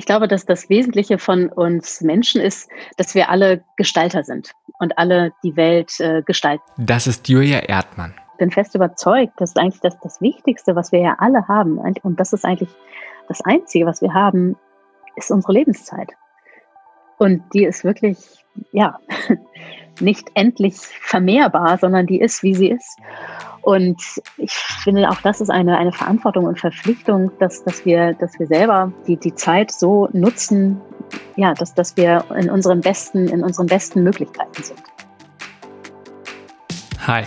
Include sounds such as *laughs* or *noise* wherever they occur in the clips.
Ich glaube, dass das Wesentliche von uns Menschen ist, dass wir alle Gestalter sind und alle die Welt äh, gestalten. Das ist Julia Erdmann. Ich bin fest überzeugt, dass eigentlich das, das Wichtigste, was wir ja alle haben, und das ist eigentlich das Einzige, was wir haben, ist unsere Lebenszeit. Und die ist wirklich, ja, *laughs* nicht endlich vermehrbar, sondern die ist, wie sie ist. Und ich finde, auch das ist eine, eine Verantwortung und Verpflichtung, dass, dass, wir, dass wir selber die, die Zeit so nutzen, ja, dass, dass wir in unseren besten, in unseren besten Möglichkeiten sind. Hi,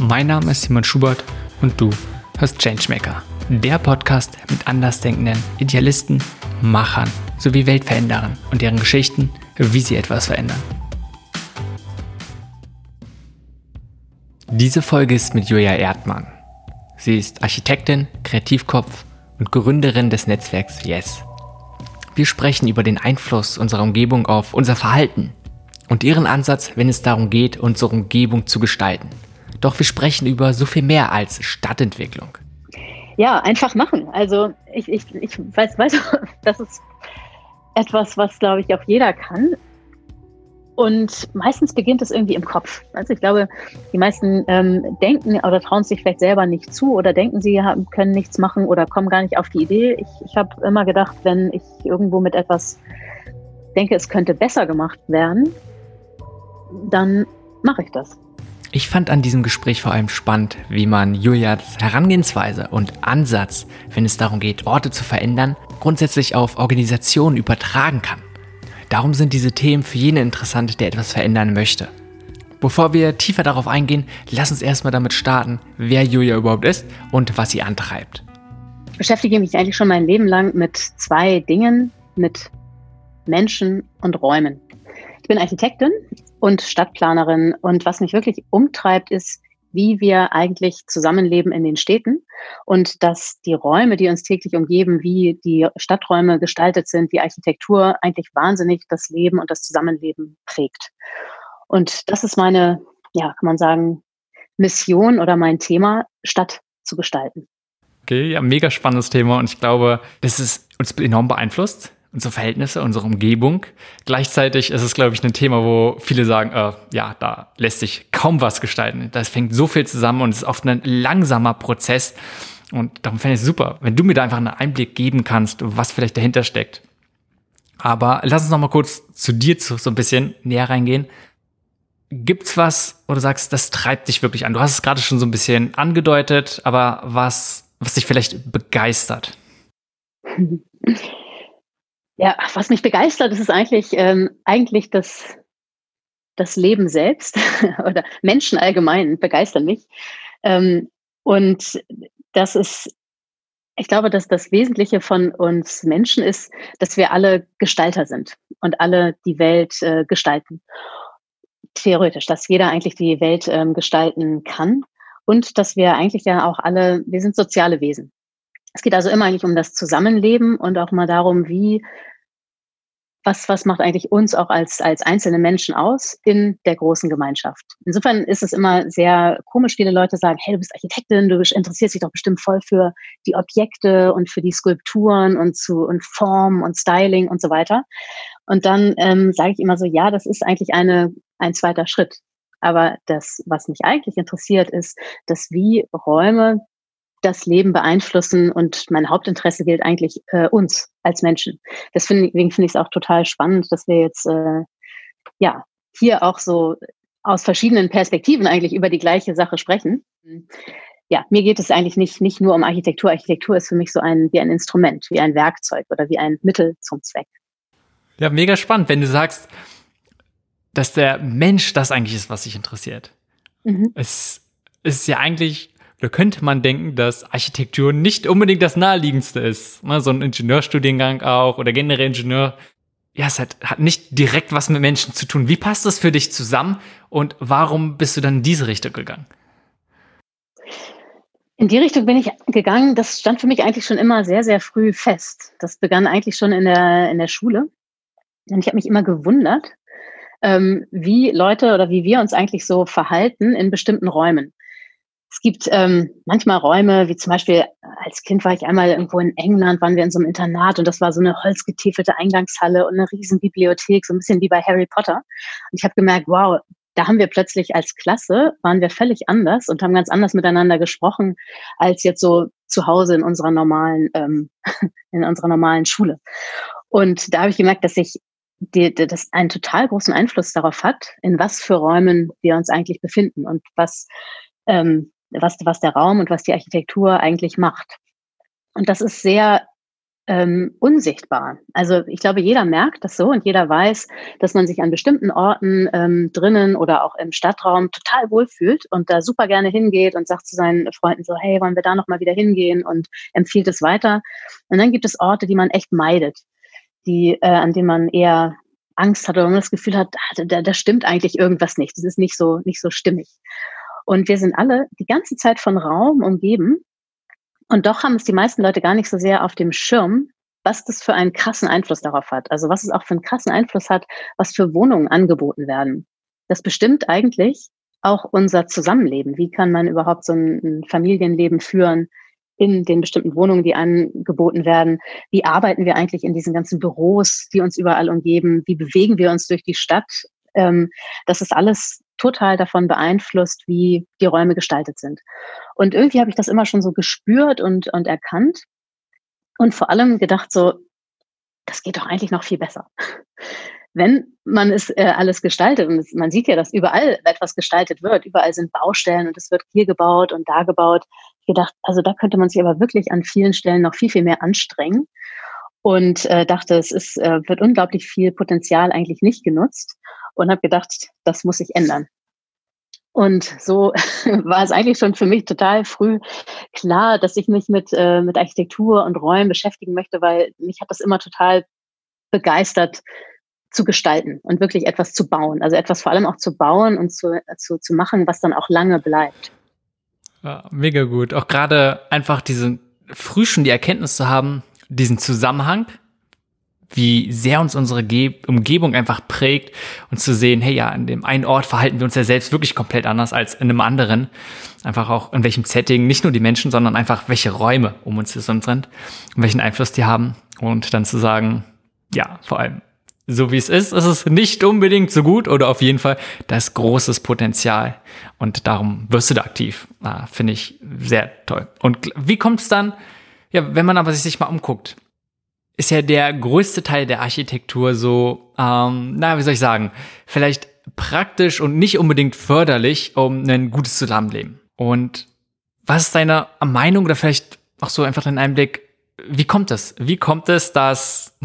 mein Name ist Simon Schubert und du hörst Changemaker, der Podcast mit andersdenkenden Idealisten, Machern sowie Weltveränderern und deren Geschichten, wie sie etwas verändern. Diese Folge ist mit Julia Erdmann. Sie ist Architektin, Kreativkopf und Gründerin des Netzwerks Yes. Wir sprechen über den Einfluss unserer Umgebung auf unser Verhalten und ihren Ansatz, wenn es darum geht, unsere Umgebung zu gestalten. Doch wir sprechen über so viel mehr als Stadtentwicklung. Ja, einfach machen. Also ich, ich, ich weiß, weiß, *laughs* das ist etwas, was, glaube ich, auch jeder kann. Und meistens beginnt es irgendwie im Kopf. Also ich glaube, die meisten ähm, denken oder trauen sich vielleicht selber nicht zu oder denken, sie haben, können nichts machen oder kommen gar nicht auf die Idee. Ich, ich habe immer gedacht, wenn ich irgendwo mit etwas denke, es könnte besser gemacht werden, dann mache ich das. Ich fand an diesem Gespräch vor allem spannend, wie man Julias Herangehensweise und Ansatz, wenn es darum geht, Orte zu verändern, grundsätzlich auf Organisationen übertragen kann. Darum sind diese Themen für jeden interessant, der etwas verändern möchte. Bevor wir tiefer darauf eingehen, lass uns erstmal damit starten, wer Julia überhaupt ist und was sie antreibt. Ich beschäftige mich eigentlich schon mein Leben lang mit zwei Dingen, mit Menschen und Räumen. Ich bin Architektin und Stadtplanerin und was mich wirklich umtreibt, ist, wie wir eigentlich zusammenleben in den Städten und dass die Räume, die uns täglich umgeben, wie die Stadträume gestaltet sind, die Architektur eigentlich wahnsinnig das Leben und das Zusammenleben prägt. Und das ist meine, ja, kann man sagen, Mission oder mein Thema, Stadt zu gestalten. Okay, ja, mega spannendes Thema und ich glaube, das ist uns enorm beeinflusst unsere Verhältnisse, unsere Umgebung. Gleichzeitig ist es, glaube ich, ein Thema, wo viele sagen, äh, ja, da lässt sich kaum was gestalten. Das fängt so viel zusammen und es ist oft ein langsamer Prozess. Und darum fände ich es super, wenn du mir da einfach einen Einblick geben kannst, was vielleicht dahinter steckt. Aber lass uns noch mal kurz zu dir zu, so ein bisschen näher reingehen. Gibt's was, wo du sagst, das treibt dich wirklich an? Du hast es gerade schon so ein bisschen angedeutet, aber was, was dich vielleicht begeistert? *laughs* Ja, was mich begeistert, ist es eigentlich, ähm, eigentlich das, das Leben selbst *laughs* oder Menschen allgemein begeistern mich. Ähm, und das ist, ich glaube, dass das Wesentliche von uns Menschen ist, dass wir alle Gestalter sind und alle die Welt äh, gestalten. Theoretisch, dass jeder eigentlich die Welt ähm, gestalten kann und dass wir eigentlich ja auch alle, wir sind soziale Wesen. Es geht also immer eigentlich um das Zusammenleben und auch mal darum, wie was, was macht eigentlich uns auch als, als einzelne Menschen aus in der großen Gemeinschaft. Insofern ist es immer sehr komisch, viele Leute sagen, hey, du bist Architektin, du interessierst dich doch bestimmt voll für die Objekte und für die Skulpturen und zu und Form und Styling und so weiter. Und dann ähm, sage ich immer so, ja, das ist eigentlich eine, ein zweiter Schritt. Aber das, was mich eigentlich interessiert, ist, dass wie Räume das Leben beeinflussen und mein Hauptinteresse gilt eigentlich äh, uns als Menschen. Deswegen finde ich es auch total spannend, dass wir jetzt äh, ja hier auch so aus verschiedenen Perspektiven eigentlich über die gleiche Sache sprechen. Ja, mir geht es eigentlich nicht, nicht nur um Architektur. Architektur ist für mich so ein, wie ein Instrument, wie ein Werkzeug oder wie ein Mittel zum Zweck. Ja, mega spannend, wenn du sagst, dass der Mensch das eigentlich ist, was sich interessiert. Mhm. Es ist ja eigentlich da könnte man denken, dass Architektur nicht unbedingt das naheliegendste ist. Ne, so ein Ingenieurstudiengang auch oder generell Ingenieur. Ja, es hat, hat nicht direkt was mit Menschen zu tun. Wie passt das für dich zusammen und warum bist du dann in diese Richtung gegangen? In die Richtung bin ich gegangen. Das stand für mich eigentlich schon immer sehr, sehr früh fest. Das begann eigentlich schon in der, in der Schule. Und ich habe mich immer gewundert, ähm, wie Leute oder wie wir uns eigentlich so verhalten in bestimmten Räumen Es gibt ähm, manchmal Räume, wie zum Beispiel als Kind war ich einmal irgendwo in England, waren wir in so einem Internat und das war so eine holzgetiefelte Eingangshalle und eine riesen Bibliothek, so ein bisschen wie bei Harry Potter. Und ich habe gemerkt, wow, da haben wir plötzlich als Klasse, waren wir völlig anders und haben ganz anders miteinander gesprochen, als jetzt so zu Hause in unserer normalen, ähm, *laughs* in unserer normalen Schule. Und da habe ich gemerkt, dass ich die, die, das einen total großen Einfluss darauf hat, in was für Räumen wir uns eigentlich befinden und was, ähm, was, was der Raum und was die Architektur eigentlich macht. Und das ist sehr ähm, unsichtbar. Also ich glaube, jeder merkt das so und jeder weiß, dass man sich an bestimmten Orten ähm, drinnen oder auch im Stadtraum total wohlfühlt und da super gerne hingeht und sagt zu seinen Freunden so, hey, wollen wir da nochmal wieder hingehen und empfiehlt es weiter. Und dann gibt es Orte, die man echt meidet, die, äh, an denen man eher Angst hat oder man das Gefühl hat, ah, da, da stimmt eigentlich irgendwas nicht. Das ist nicht so, nicht so stimmig. Und wir sind alle die ganze Zeit von Raum umgeben. Und doch haben es die meisten Leute gar nicht so sehr auf dem Schirm, was das für einen krassen Einfluss darauf hat. Also was es auch für einen krassen Einfluss hat, was für Wohnungen angeboten werden. Das bestimmt eigentlich auch unser Zusammenleben. Wie kann man überhaupt so ein Familienleben führen? in den bestimmten Wohnungen, die angeboten werden. Wie arbeiten wir eigentlich in diesen ganzen Büros, die uns überall umgeben? Wie bewegen wir uns durch die Stadt? Ähm, das ist alles total davon beeinflusst, wie die Räume gestaltet sind. Und irgendwie habe ich das immer schon so gespürt und, und erkannt und vor allem gedacht so, das geht doch eigentlich noch viel besser *laughs* wenn man es äh, alles gestaltet, und man sieht ja, dass überall etwas gestaltet wird, überall sind Baustellen und es wird hier gebaut und da gebaut. Gedacht, also da könnte man sich aber wirklich an vielen Stellen noch viel, viel mehr anstrengen und äh, dachte, es ist, äh, wird unglaublich viel Potenzial eigentlich nicht genutzt und habe gedacht, das muss sich ändern. Und so *laughs* war es eigentlich schon für mich total früh klar, dass ich mich mit, äh, mit Architektur und Räumen beschäftigen möchte, weil mich hat das immer total begeistert, zu gestalten und wirklich etwas zu bauen. Also etwas vor allem auch zu bauen und zu, zu, zu machen, was dann auch lange bleibt. Ja, mega gut. Auch gerade einfach diese früh schon die Erkenntnis zu haben, diesen Zusammenhang, wie sehr uns unsere Ge Umgebung einfach prägt und zu sehen, hey ja, an dem einen Ort verhalten wir uns ja selbst wirklich komplett anders als in einem anderen. Einfach auch in welchem Setting, nicht nur die Menschen, sondern einfach welche Räume um uns sind und welchen Einfluss die haben. Und dann zu sagen, ja, vor allem so wie es ist, ist es nicht unbedingt so gut oder auf jeden Fall das großes Potenzial. Und darum wirst du da aktiv. Ah, Finde ich sehr toll. Und wie kommt es dann, ja, wenn man aber sich mal umguckt, ist ja der größte Teil der Architektur so, ähm, na, wie soll ich sagen, vielleicht praktisch und nicht unbedingt förderlich, um ein gutes Zusammenleben. Und was ist deine Meinung oder vielleicht auch so einfach dein Einblick, wie kommt es? Wie kommt es, dass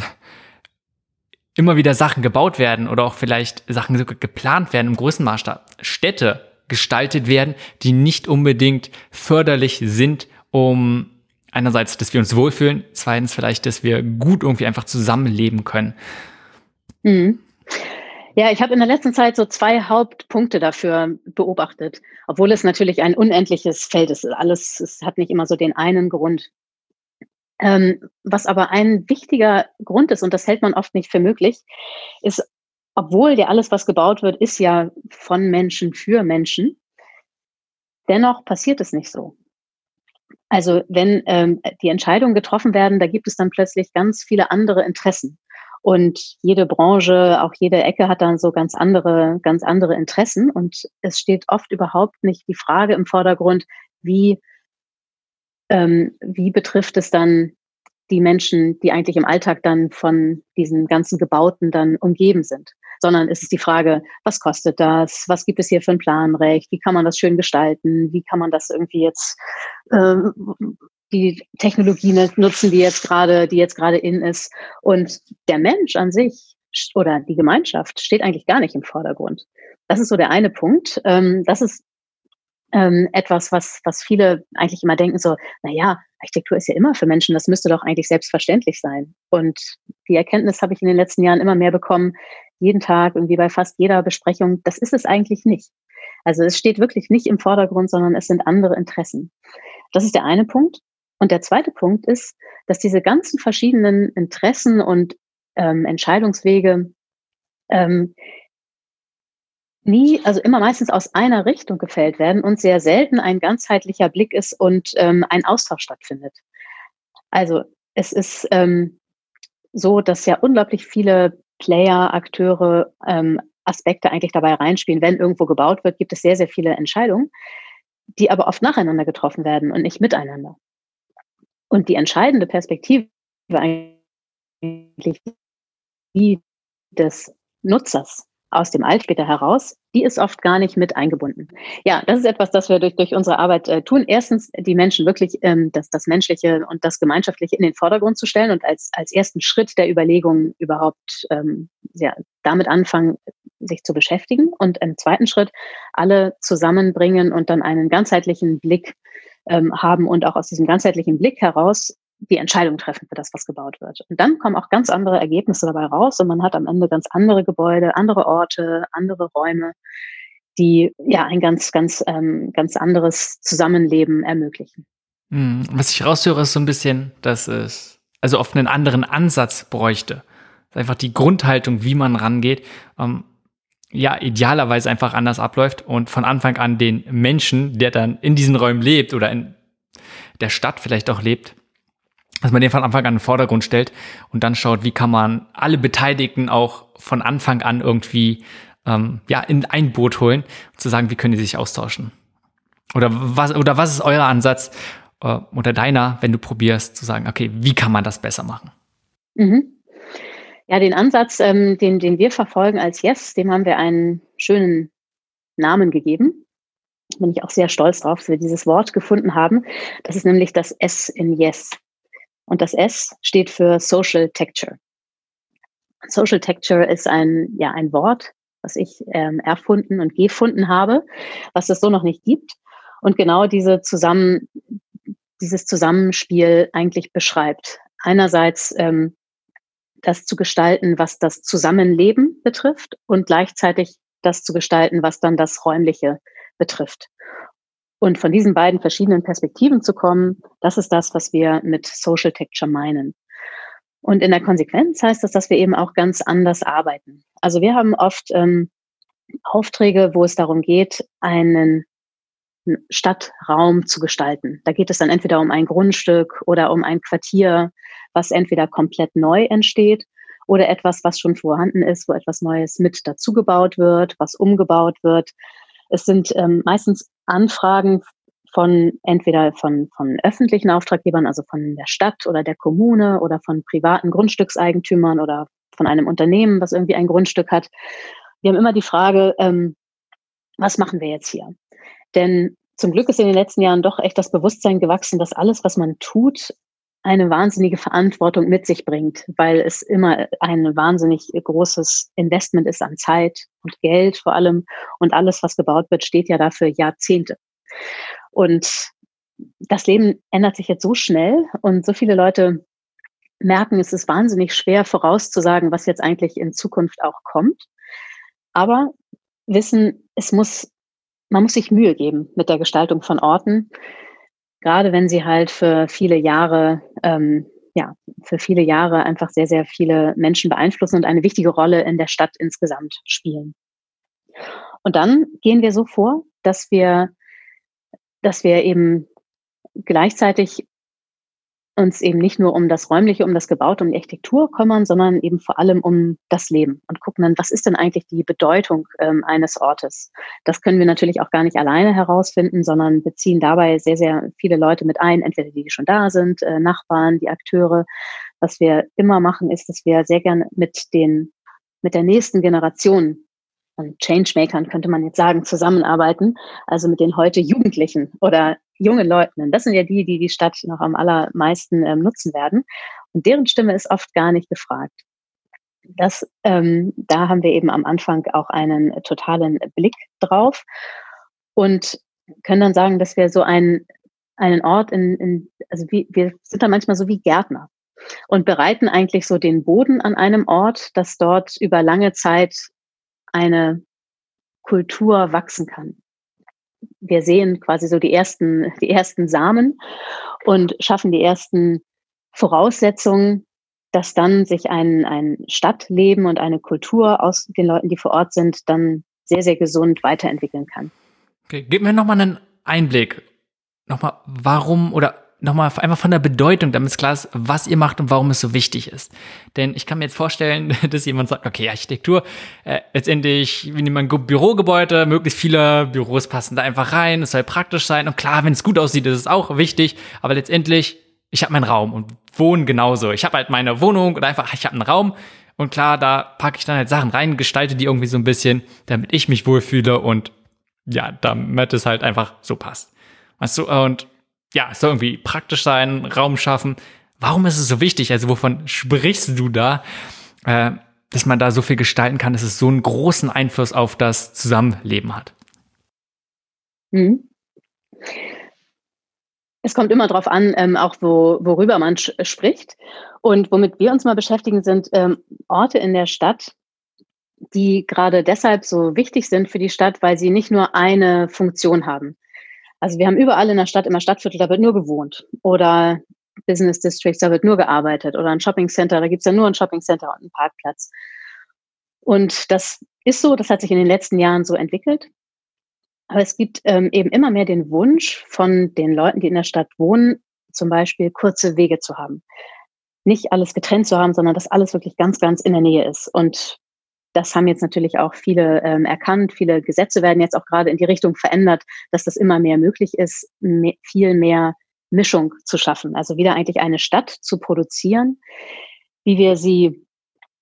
immer wieder Sachen gebaut werden oder auch vielleicht Sachen geplant werden im großen Maßstab, Städte gestaltet werden, die nicht unbedingt förderlich sind, um einerseits, dass wir uns wohlfühlen, zweitens vielleicht, dass wir gut irgendwie einfach zusammenleben können. Mhm. Ja, ich habe in der letzten Zeit so zwei Hauptpunkte dafür beobachtet, obwohl es natürlich ein unendliches Feld ist. Alles, es hat nicht immer so den einen Grund. Ähm, was aber ein wichtiger Grund ist, und das hält man oft nicht für möglich, ist, obwohl ja alles, was gebaut wird, ist ja von Menschen für Menschen, dennoch passiert es nicht so. Also wenn ähm, die Entscheidungen getroffen werden, da gibt es dann plötzlich ganz viele andere Interessen. Und jede Branche, auch jede Ecke hat dann so ganz andere, ganz andere Interessen. Und es steht oft überhaupt nicht die Frage im Vordergrund, wie ähm, wie betrifft es dann die Menschen, die eigentlich im Alltag dann von diesen ganzen Gebauten dann umgeben sind? Sondern ist es die Frage, was kostet das? Was gibt es hier für ein Planrecht? Wie kann man das schön gestalten? Wie kann man das irgendwie jetzt, äh, die Technologie nutzen, die jetzt gerade, die jetzt gerade in ist? Und der Mensch an sich oder die Gemeinschaft steht eigentlich gar nicht im Vordergrund. Das ist so der eine Punkt. Ähm, das ist ähm, etwas, was, was viele eigentlich immer denken, so, na ja, Architektur ist ja immer für Menschen, das müsste doch eigentlich selbstverständlich sein. Und die Erkenntnis habe ich in den letzten Jahren immer mehr bekommen, jeden Tag, irgendwie bei fast jeder Besprechung, das ist es eigentlich nicht. Also es steht wirklich nicht im Vordergrund, sondern es sind andere Interessen. Das ist der eine Punkt. Und der zweite Punkt ist, dass diese ganzen verschiedenen Interessen und ähm, Entscheidungswege ähm, nie, also immer meistens aus einer Richtung gefällt werden und sehr selten ein ganzheitlicher Blick ist und ähm, ein Austausch stattfindet. Also es ist ähm, so, dass ja unglaublich viele Player, Akteure, ähm, Aspekte eigentlich dabei reinspielen. Wenn irgendwo gebaut wird, gibt es sehr, sehr viele Entscheidungen, die aber oft nacheinander getroffen werden und nicht miteinander. Und die entscheidende Perspektive eigentlich die des Nutzers aus dem Alt später heraus, die ist oft gar nicht mit eingebunden. Ja, das ist etwas, das wir durch, durch unsere Arbeit äh, tun. Erstens, die Menschen wirklich ähm, das, das Menschliche und das Gemeinschaftliche in den Vordergrund zu stellen und als, als ersten Schritt der Überlegung überhaupt ähm, ja, damit anfangen, sich zu beschäftigen. Und im zweiten Schritt alle zusammenbringen und dann einen ganzheitlichen Blick ähm, haben und auch aus diesem ganzheitlichen Blick heraus die Entscheidung treffen für das, was gebaut wird. Und dann kommen auch ganz andere Ergebnisse dabei raus und man hat am Ende ganz andere Gebäude, andere Orte, andere Räume, die ja ein ganz, ganz, ähm, ganz anderes Zusammenleben ermöglichen. Hm, was ich raushöre, ist so ein bisschen, dass es also oft einen anderen Ansatz bräuchte. Einfach die Grundhaltung, wie man rangeht, ähm, ja, idealerweise einfach anders abläuft und von Anfang an den Menschen, der dann in diesen Räumen lebt oder in der Stadt vielleicht auch lebt, dass man den von Anfang an in den Vordergrund stellt und dann schaut, wie kann man alle Beteiligten auch von Anfang an irgendwie ähm, ja, in ein Boot holen, und zu sagen, wie können die sich austauschen. Oder was, oder was ist euer Ansatz äh, oder deiner, wenn du probierst zu sagen, okay, wie kann man das besser machen? Mhm. Ja, den Ansatz, ähm, den, den wir verfolgen als Yes, dem haben wir einen schönen Namen gegeben. Bin ich auch sehr stolz drauf, dass wir dieses Wort gefunden haben. Das ist nämlich das S in Yes. Und das S steht für Social Texture. Social Texture ist ein, ja, ein Wort, was ich ähm, erfunden und gefunden habe, was es so noch nicht gibt. Und genau diese zusammen, dieses Zusammenspiel eigentlich beschreibt. Einerseits ähm, das zu gestalten, was das Zusammenleben betrifft und gleichzeitig das zu gestalten, was dann das Räumliche betrifft. Und von diesen beiden verschiedenen Perspektiven zu kommen, das ist das, was wir mit Social Texture meinen. Und in der Konsequenz heißt das, dass wir eben auch ganz anders arbeiten. Also wir haben oft ähm, Aufträge, wo es darum geht, einen Stadtraum zu gestalten. Da geht es dann entweder um ein Grundstück oder um ein Quartier, was entweder komplett neu entsteht oder etwas, was schon vorhanden ist, wo etwas Neues mit dazugebaut wird, was umgebaut wird. Es sind ähm, meistens Anfragen von entweder von, von öffentlichen Auftraggebern, also von der Stadt oder der Kommune oder von privaten Grundstückseigentümern oder von einem Unternehmen, was irgendwie ein Grundstück hat. Wir haben immer die Frage, ähm, was machen wir jetzt hier? Denn zum Glück ist in den letzten Jahren doch echt das Bewusstsein gewachsen, dass alles, was man tut, eine wahnsinnige Verantwortung mit sich bringt, weil es immer ein wahnsinnig großes Investment ist an Zeit und Geld vor allem. Und alles, was gebaut wird, steht ja dafür Jahrzehnte. Und das Leben ändert sich jetzt so schnell und so viele Leute merken, es ist wahnsinnig schwer vorauszusagen, was jetzt eigentlich in Zukunft auch kommt. Aber wissen, es muss, man muss sich Mühe geben mit der Gestaltung von Orten gerade wenn sie halt für viele Jahre, ähm, ja, für viele Jahre einfach sehr, sehr viele Menschen beeinflussen und eine wichtige Rolle in der Stadt insgesamt spielen. Und dann gehen wir so vor, dass wir, dass wir eben gleichzeitig uns eben nicht nur um das Räumliche, um das Gebaute, um die Architektur kümmern, sondern eben vor allem um das Leben und gucken dann, was ist denn eigentlich die Bedeutung ähm, eines Ortes? Das können wir natürlich auch gar nicht alleine herausfinden, sondern beziehen dabei sehr, sehr viele Leute mit ein, entweder die, die schon da sind, äh, Nachbarn, die Akteure. Was wir immer machen, ist, dass wir sehr gerne mit den, mit der nächsten Generation und Changemakern könnte man jetzt sagen, zusammenarbeiten, also mit den heute Jugendlichen oder jungen Leuten. das sind ja die, die die Stadt noch am allermeisten ähm, nutzen werden. Und deren Stimme ist oft gar nicht gefragt. Das, ähm, da haben wir eben am Anfang auch einen totalen Blick drauf und können dann sagen, dass wir so einen, einen Ort in, in, also wie, wir sind da manchmal so wie Gärtner und bereiten eigentlich so den Boden an einem Ort, dass dort über lange Zeit eine Kultur wachsen kann wir sehen quasi so die ersten, die ersten Samen und schaffen die ersten Voraussetzungen, dass dann sich ein, ein Stadtleben und eine Kultur aus den Leuten, die vor Ort sind, dann sehr, sehr gesund weiterentwickeln kann. Okay, gib mir nochmal einen Einblick. Nochmal, warum oder nochmal einfach von der Bedeutung, damit es klar ist, was ihr macht und warum es so wichtig ist. Denn ich kann mir jetzt vorstellen, *laughs* dass jemand sagt, okay, Architektur, äh, letztendlich, wir nehmen ein Bürogebäude, möglichst viele Büros passen da einfach rein, es soll praktisch sein und klar, wenn es gut aussieht, ist es auch wichtig, aber letztendlich, ich habe meinen Raum und wohne genauso. Ich habe halt meine Wohnung oder einfach, ich habe einen Raum und klar, da packe ich dann halt Sachen rein, gestalte die irgendwie so ein bisschen, damit ich mich wohlfühle und ja, damit es halt einfach so passt. Weißt du, und ja, es soll irgendwie praktisch sein, Raum schaffen. Warum ist es so wichtig? Also wovon sprichst du da, äh, dass man da so viel gestalten kann, dass es so einen großen Einfluss auf das Zusammenleben hat? Mhm. Es kommt immer darauf an, ähm, auch wo, worüber man spricht. Und womit wir uns mal beschäftigen, sind ähm, Orte in der Stadt, die gerade deshalb so wichtig sind für die Stadt, weil sie nicht nur eine Funktion haben. Also wir haben überall in der Stadt immer Stadtviertel, da wird nur gewohnt. Oder Business Districts, da wird nur gearbeitet. Oder ein Shopping Center, da gibt's ja nur ein Shopping Center und einen Parkplatz. Und das ist so, das hat sich in den letzten Jahren so entwickelt. Aber es gibt ähm, eben immer mehr den Wunsch von den Leuten, die in der Stadt wohnen, zum Beispiel kurze Wege zu haben. Nicht alles getrennt zu haben, sondern dass alles wirklich ganz, ganz in der Nähe ist. Und das haben jetzt natürlich auch viele ähm, erkannt. Viele Gesetze werden jetzt auch gerade in die Richtung verändert, dass das immer mehr möglich ist, mehr, viel mehr Mischung zu schaffen. Also wieder eigentlich eine Stadt zu produzieren, wie wir sie,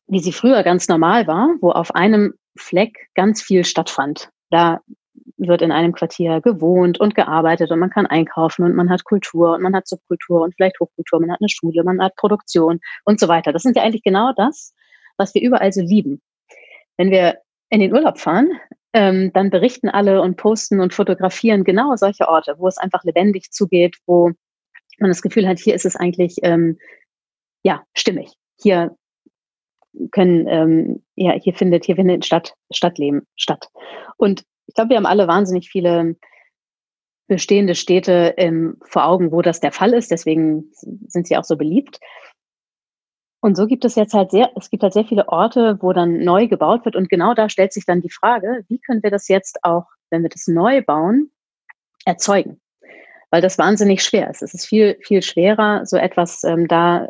wie sie früher ganz normal war, wo auf einem Fleck ganz viel stattfand. Da wird in einem Quartier gewohnt und gearbeitet und man kann einkaufen und man hat Kultur und man hat Subkultur und vielleicht Hochkultur, man hat eine Schule, man hat Produktion und so weiter. Das sind ja eigentlich genau das, was wir überall so lieben. Wenn wir in den Urlaub fahren, ähm, dann berichten alle und posten und fotografieren genau solche Orte, wo es einfach lebendig zugeht, wo man das Gefühl hat, hier ist es eigentlich ähm, ja stimmig. Hier können ähm, ja hier findet hier findet Stadt Stadtleben statt. Und ich glaube, wir haben alle wahnsinnig viele bestehende Städte ähm, vor Augen, wo das der Fall ist. Deswegen sind sie auch so beliebt. Und so gibt es jetzt halt sehr, es gibt halt sehr viele Orte, wo dann neu gebaut wird. Und genau da stellt sich dann die Frage, wie können wir das jetzt auch, wenn wir das neu bauen, erzeugen? Weil das wahnsinnig schwer ist. Es ist viel, viel schwerer, so etwas ähm, da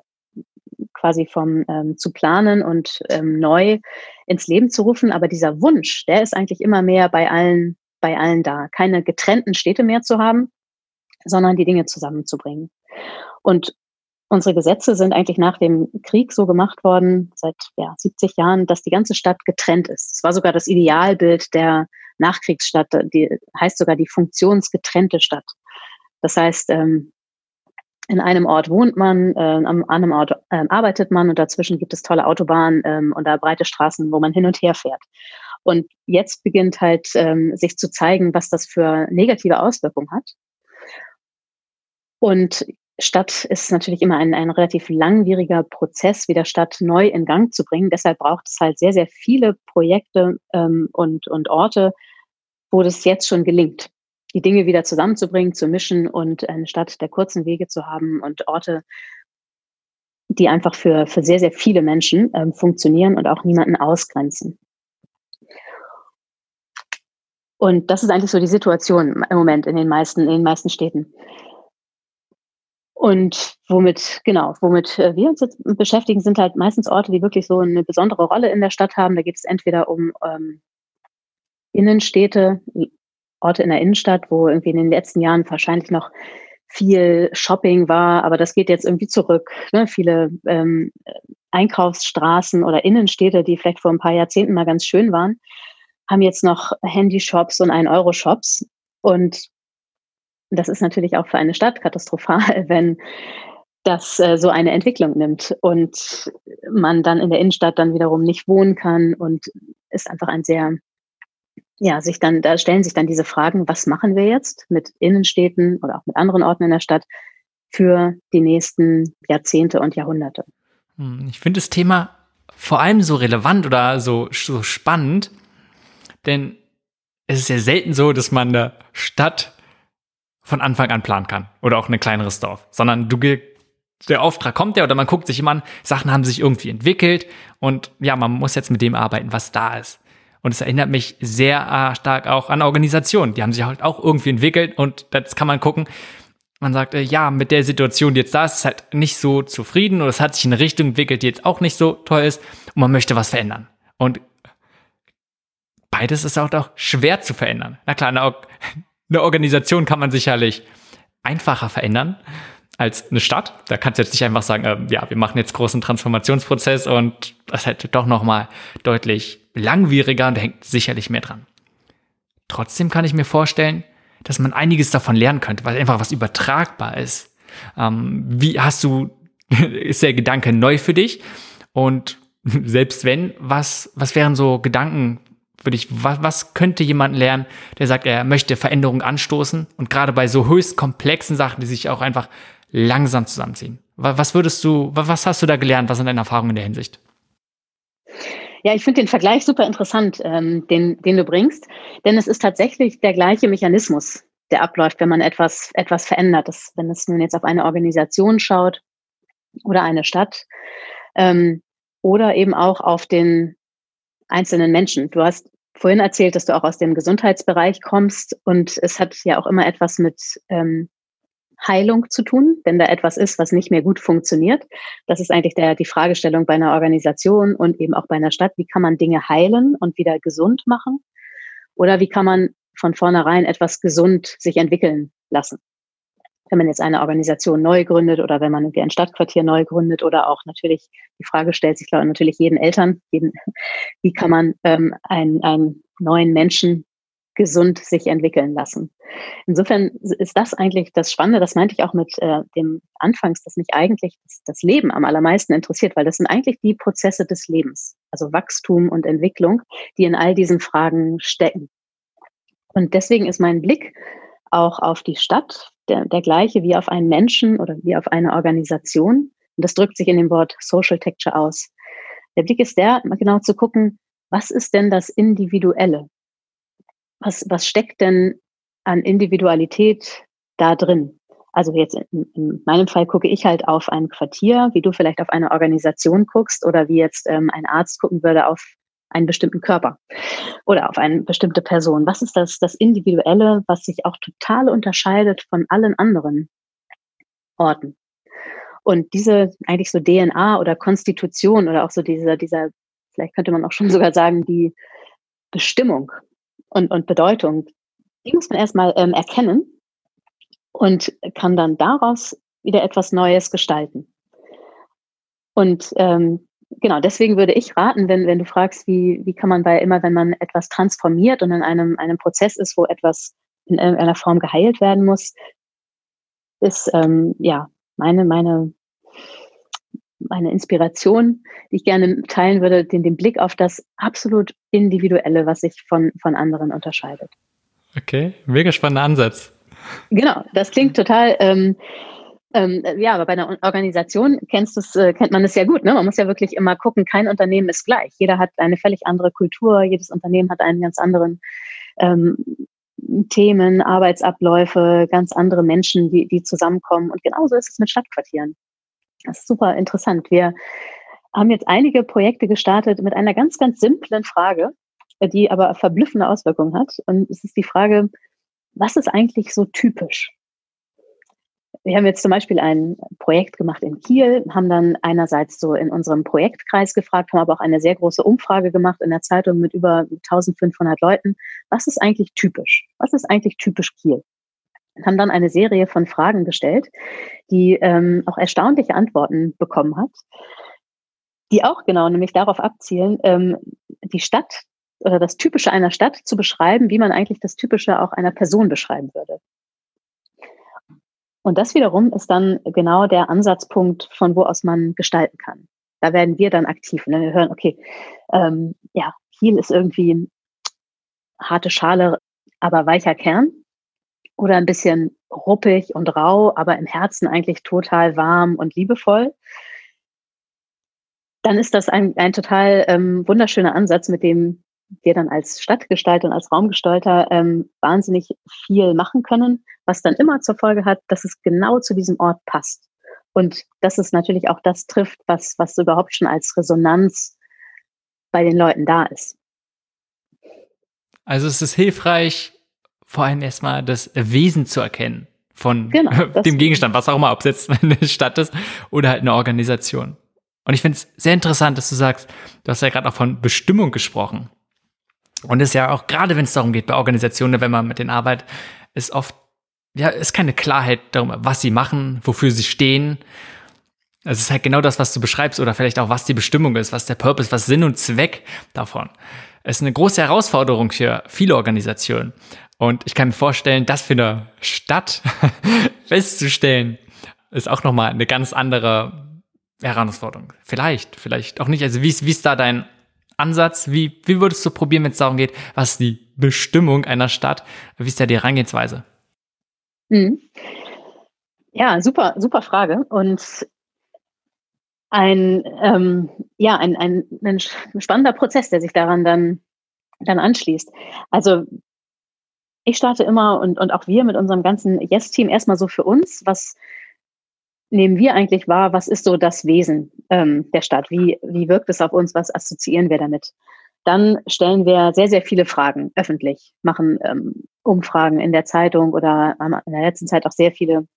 quasi vom ähm, zu planen und ähm, neu ins Leben zu rufen. Aber dieser Wunsch, der ist eigentlich immer mehr bei allen, bei allen da. Keine getrennten Städte mehr zu haben, sondern die Dinge zusammenzubringen. Und Unsere Gesetze sind eigentlich nach dem Krieg so gemacht worden, seit ja, 70 Jahren, dass die ganze Stadt getrennt ist. Es war sogar das Idealbild der Nachkriegsstadt, die heißt sogar die funktionsgetrennte Stadt. Das heißt, ähm, in einem Ort wohnt man, äh, an einem Ort äh, arbeitet man und dazwischen gibt es tolle Autobahnen ähm, und da breite Straßen, wo man hin und her fährt. Und jetzt beginnt halt ähm, sich zu zeigen, was das für negative Auswirkungen hat. Und Stadt ist natürlich immer ein, ein relativ langwieriger Prozess, wieder Stadt neu in Gang zu bringen. Deshalb braucht es halt sehr, sehr viele Projekte ähm, und, und Orte, wo das jetzt schon gelingt, die Dinge wieder zusammenzubringen, zu mischen und eine Stadt der kurzen Wege zu haben und Orte, die einfach für, für sehr, sehr viele Menschen ähm, funktionieren und auch niemanden ausgrenzen. Und das ist eigentlich so die Situation im Moment in den meisten, in den meisten Städten. Und womit, genau, womit äh, wir uns jetzt beschäftigen, sind halt meistens Orte, die wirklich so eine besondere Rolle in der Stadt haben. Da geht es entweder um ähm, Innenstädte, Orte in der Innenstadt, wo irgendwie in den letzten Jahren wahrscheinlich noch viel Shopping war, aber das geht jetzt irgendwie zurück. Ne? Viele ähm, Einkaufsstraßen oder Innenstädte, die vielleicht vor ein paar Jahrzehnten mal ganz schön waren, haben jetzt noch Handyshops und ein Euro-Shops. Das ist natürlich auch für eine Stadt katastrophal, *laughs* wenn das äh, so eine Entwicklung nimmt und man dann in der Innenstadt dann wiederum nicht wohnen kann und ist einfach ein sehr, ja, sich dann, da stellen sich dann diese Fragen, was machen wir jetzt mit Innenstädten oder auch mit anderen Orten in der Stadt für die nächsten Jahrzehnte und Jahrhunderte. Hm, ich finde das Thema vor allem so relevant oder so, so spannend, denn es ist ja selten so, dass man eine Stadt von Anfang an planen kann. Oder auch ein kleineres Dorf. Sondern du der Auftrag kommt ja oder man guckt sich immer an, Sachen haben sich irgendwie entwickelt und ja, man muss jetzt mit dem arbeiten, was da ist. Und es erinnert mich sehr äh, stark auch an Organisationen. Die haben sich halt auch irgendwie entwickelt und das kann man gucken. Man sagt, äh, ja, mit der Situation, die jetzt da ist, ist halt nicht so zufrieden oder es hat sich in eine Richtung entwickelt, die jetzt auch nicht so toll ist und man möchte was verändern. Und beides ist auch, auch schwer zu verändern. Na klar, eine, Organisation kann man sicherlich einfacher verändern als eine Stadt. Da kannst du jetzt nicht einfach sagen, äh, ja, wir machen jetzt großen Transformationsprozess und das ist halt doch nochmal deutlich langwieriger und hängt sicherlich mehr dran. Trotzdem kann ich mir vorstellen, dass man einiges davon lernen könnte, weil einfach was übertragbar ist. Ähm, wie hast du, *laughs* ist der Gedanke neu für dich? Und *laughs* selbst wenn, was, was wären so Gedanken für dich? Was, was könnte jemand lernen, der sagt, er möchte Veränderungen anstoßen und gerade bei so höchst komplexen Sachen, die sich auch einfach langsam zusammenziehen. Was würdest du, was hast du da gelernt? Was sind deine Erfahrungen in der Hinsicht? Ja, ich finde den Vergleich super interessant, ähm, den, den du bringst, denn es ist tatsächlich der gleiche Mechanismus, der abläuft, wenn man etwas, etwas verändert. Das, wenn es nun jetzt auf eine Organisation schaut oder eine Stadt ähm, oder eben auch auf den einzelnen Menschen. Du hast vorhin erzählt, dass du auch aus dem Gesundheitsbereich kommst und es hat ja auch immer etwas mit ähm, Heilung zu tun, wenn da etwas ist, was nicht mehr gut funktioniert. Das ist eigentlich der, die Fragestellung bei einer Organisation und eben auch bei einer Stadt. Wie kann man Dinge heilen und wieder gesund machen? Oder wie kann man von vornherein etwas gesund sich entwickeln lassen? Wenn man jetzt eine Organisation neu gründet oder wenn man irgendwie ein Stadtquartier neu gründet oder auch natürlich die Frage stellt sich, glaube natürlich jeden Eltern, jeden, *laughs* wie kann man ähm, einen, einen neuen Menschen gesund sich entwickeln lassen. Insofern ist das eigentlich das Spannende, das meinte ich auch mit äh, dem Anfangs, dass mich eigentlich das, das Leben am allermeisten interessiert, weil das sind eigentlich die Prozesse des Lebens, also Wachstum und Entwicklung, die in all diesen Fragen stecken. Und deswegen ist mein Blick auch auf die Stadt der, der gleiche wie auf einen Menschen oder wie auf eine Organisation. Und das drückt sich in dem Wort Social Texture aus. Der Blick ist der, genau zu gucken, was ist denn das Individuelle? was, was steckt denn an Individualität da drin? Also jetzt in, in, meinem Fall gucke ich halt auf ein Quartier, wie du vielleicht auf eine Organisation guckst oder wie jetzt ähm, ein Arzt gucken würde auf einen bestimmten Körper oder auf eine bestimmte Person. Was ist das, das Individuelle, was sich auch total unterscheidet von allen anderen Orten? Und diese eigentlich so DNA oder Konstitution oder auch so dieser, dieser, vielleicht könnte man auch schon *laughs* sogar sagen, die Bestimmung und, und Bedeutung, die muss man erstmal ähm, erkennen und kann dann daraus wieder etwas Neues gestalten. Und ähm, genau, deswegen würde ich raten, wenn, wenn du fragst, wie, wie kann man bei immer, wenn man etwas transformiert und in einem, einem Prozess ist, wo etwas in irgendeiner Form geheilt werden muss, ist ähm, ja meine, meine eine Inspiration, die ich gerne teilen würde, den, den Blick auf das absolut Individuelle, was sich von, von anderen unterscheidet. Okay, mega spannender Ansatz. Genau, das klingt total, ähm, ähm, ja, aber bei einer Organisation kennst du's, äh, kennt man es ja gut. Ne? Man muss ja wirklich immer gucken, kein Unternehmen ist gleich. Jeder hat eine völlig andere Kultur, jedes Unternehmen hat einen ganz anderen ähm, Themen, Arbeitsabläufe, ganz andere Menschen, die, die zusammenkommen. Und genauso ist es mit Stadtquartieren. Das ist super interessant. Wir haben jetzt einige Projekte gestartet mit einer ganz, ganz simplen Frage, die aber verblüffende Auswirkungen hat. Und es ist die Frage, was ist eigentlich so typisch? Wir haben jetzt zum Beispiel ein Projekt gemacht in Kiel, haben dann einerseits so in unserem Projektkreis gefragt, haben aber auch eine sehr große Umfrage gemacht in der Zeitung mit über 1500 Leuten. Was ist eigentlich typisch? Was ist eigentlich typisch Kiel? haben dann eine Serie von Fragen gestellt, die ähm, auch erstaunliche Antworten bekommen hat, die auch genau nämlich darauf abzielen, ähm, die Stadt oder das Typische einer Stadt zu beschreiben, wie man eigentlich das Typische auch einer Person beschreiben würde. Und das wiederum ist dann genau der Ansatzpunkt, von wo aus man gestalten kann. Da werden wir dann aktiv. Und wir hören, okay, ähm, ja, Kiel ist irgendwie harte Schale, aber weicher Kern oder ein bisschen ruppig und rau, aber im Herzen eigentlich total warm und liebevoll, dann ist das ein, ein total ähm, wunderschöner Ansatz, mit dem wir dann als Stadtgestalter und als Raumgestalter ähm, wahnsinnig viel machen können, was dann immer zur Folge hat, dass es genau zu diesem Ort passt. Und dass es natürlich auch das trifft, was, was überhaupt schon als Resonanz bei den Leuten da ist. Also es ist hilfreich, vor allem erstmal das Wesen zu erkennen von genau, *laughs* dem Gegenstand, was auch immer, ob es jetzt *laughs* eine Stadt ist oder halt eine Organisation. Und ich finde es sehr interessant, dass du sagst, du hast ja gerade auch von Bestimmung gesprochen. Und es ist ja auch gerade, wenn es darum geht, bei Organisationen, wenn man mit denen arbeitet, ist oft, ja, ist keine Klarheit darum, was sie machen, wofür sie stehen. Es ist halt genau das, was du beschreibst oder vielleicht auch, was die Bestimmung ist, was der Purpose, was Sinn und Zweck davon. Es ist eine große Herausforderung für viele Organisationen. Und ich kann mir vorstellen, das für eine Stadt *laughs* festzustellen, ist auch nochmal eine ganz andere Herausforderung. Vielleicht, vielleicht auch nicht. Also wie ist, wie ist da dein Ansatz? Wie, wie würdest du probieren, wenn es darum geht, was die Bestimmung einer Stadt? Wie ist da die Herangehensweise? Mhm. Ja, super, super Frage. Und ein, ähm, ja, ein, ein, ein spannender Prozess, der sich daran dann, dann anschließt. Also ich starte immer und, und auch wir mit unserem ganzen Yes-Team erstmal so für uns, was nehmen wir eigentlich wahr, was ist so das Wesen ähm, der Stadt? Wie, wie wirkt es auf uns? Was assoziieren wir damit? Dann stellen wir sehr, sehr viele Fragen öffentlich, machen ähm, Umfragen in der Zeitung oder haben in der letzten Zeit auch sehr viele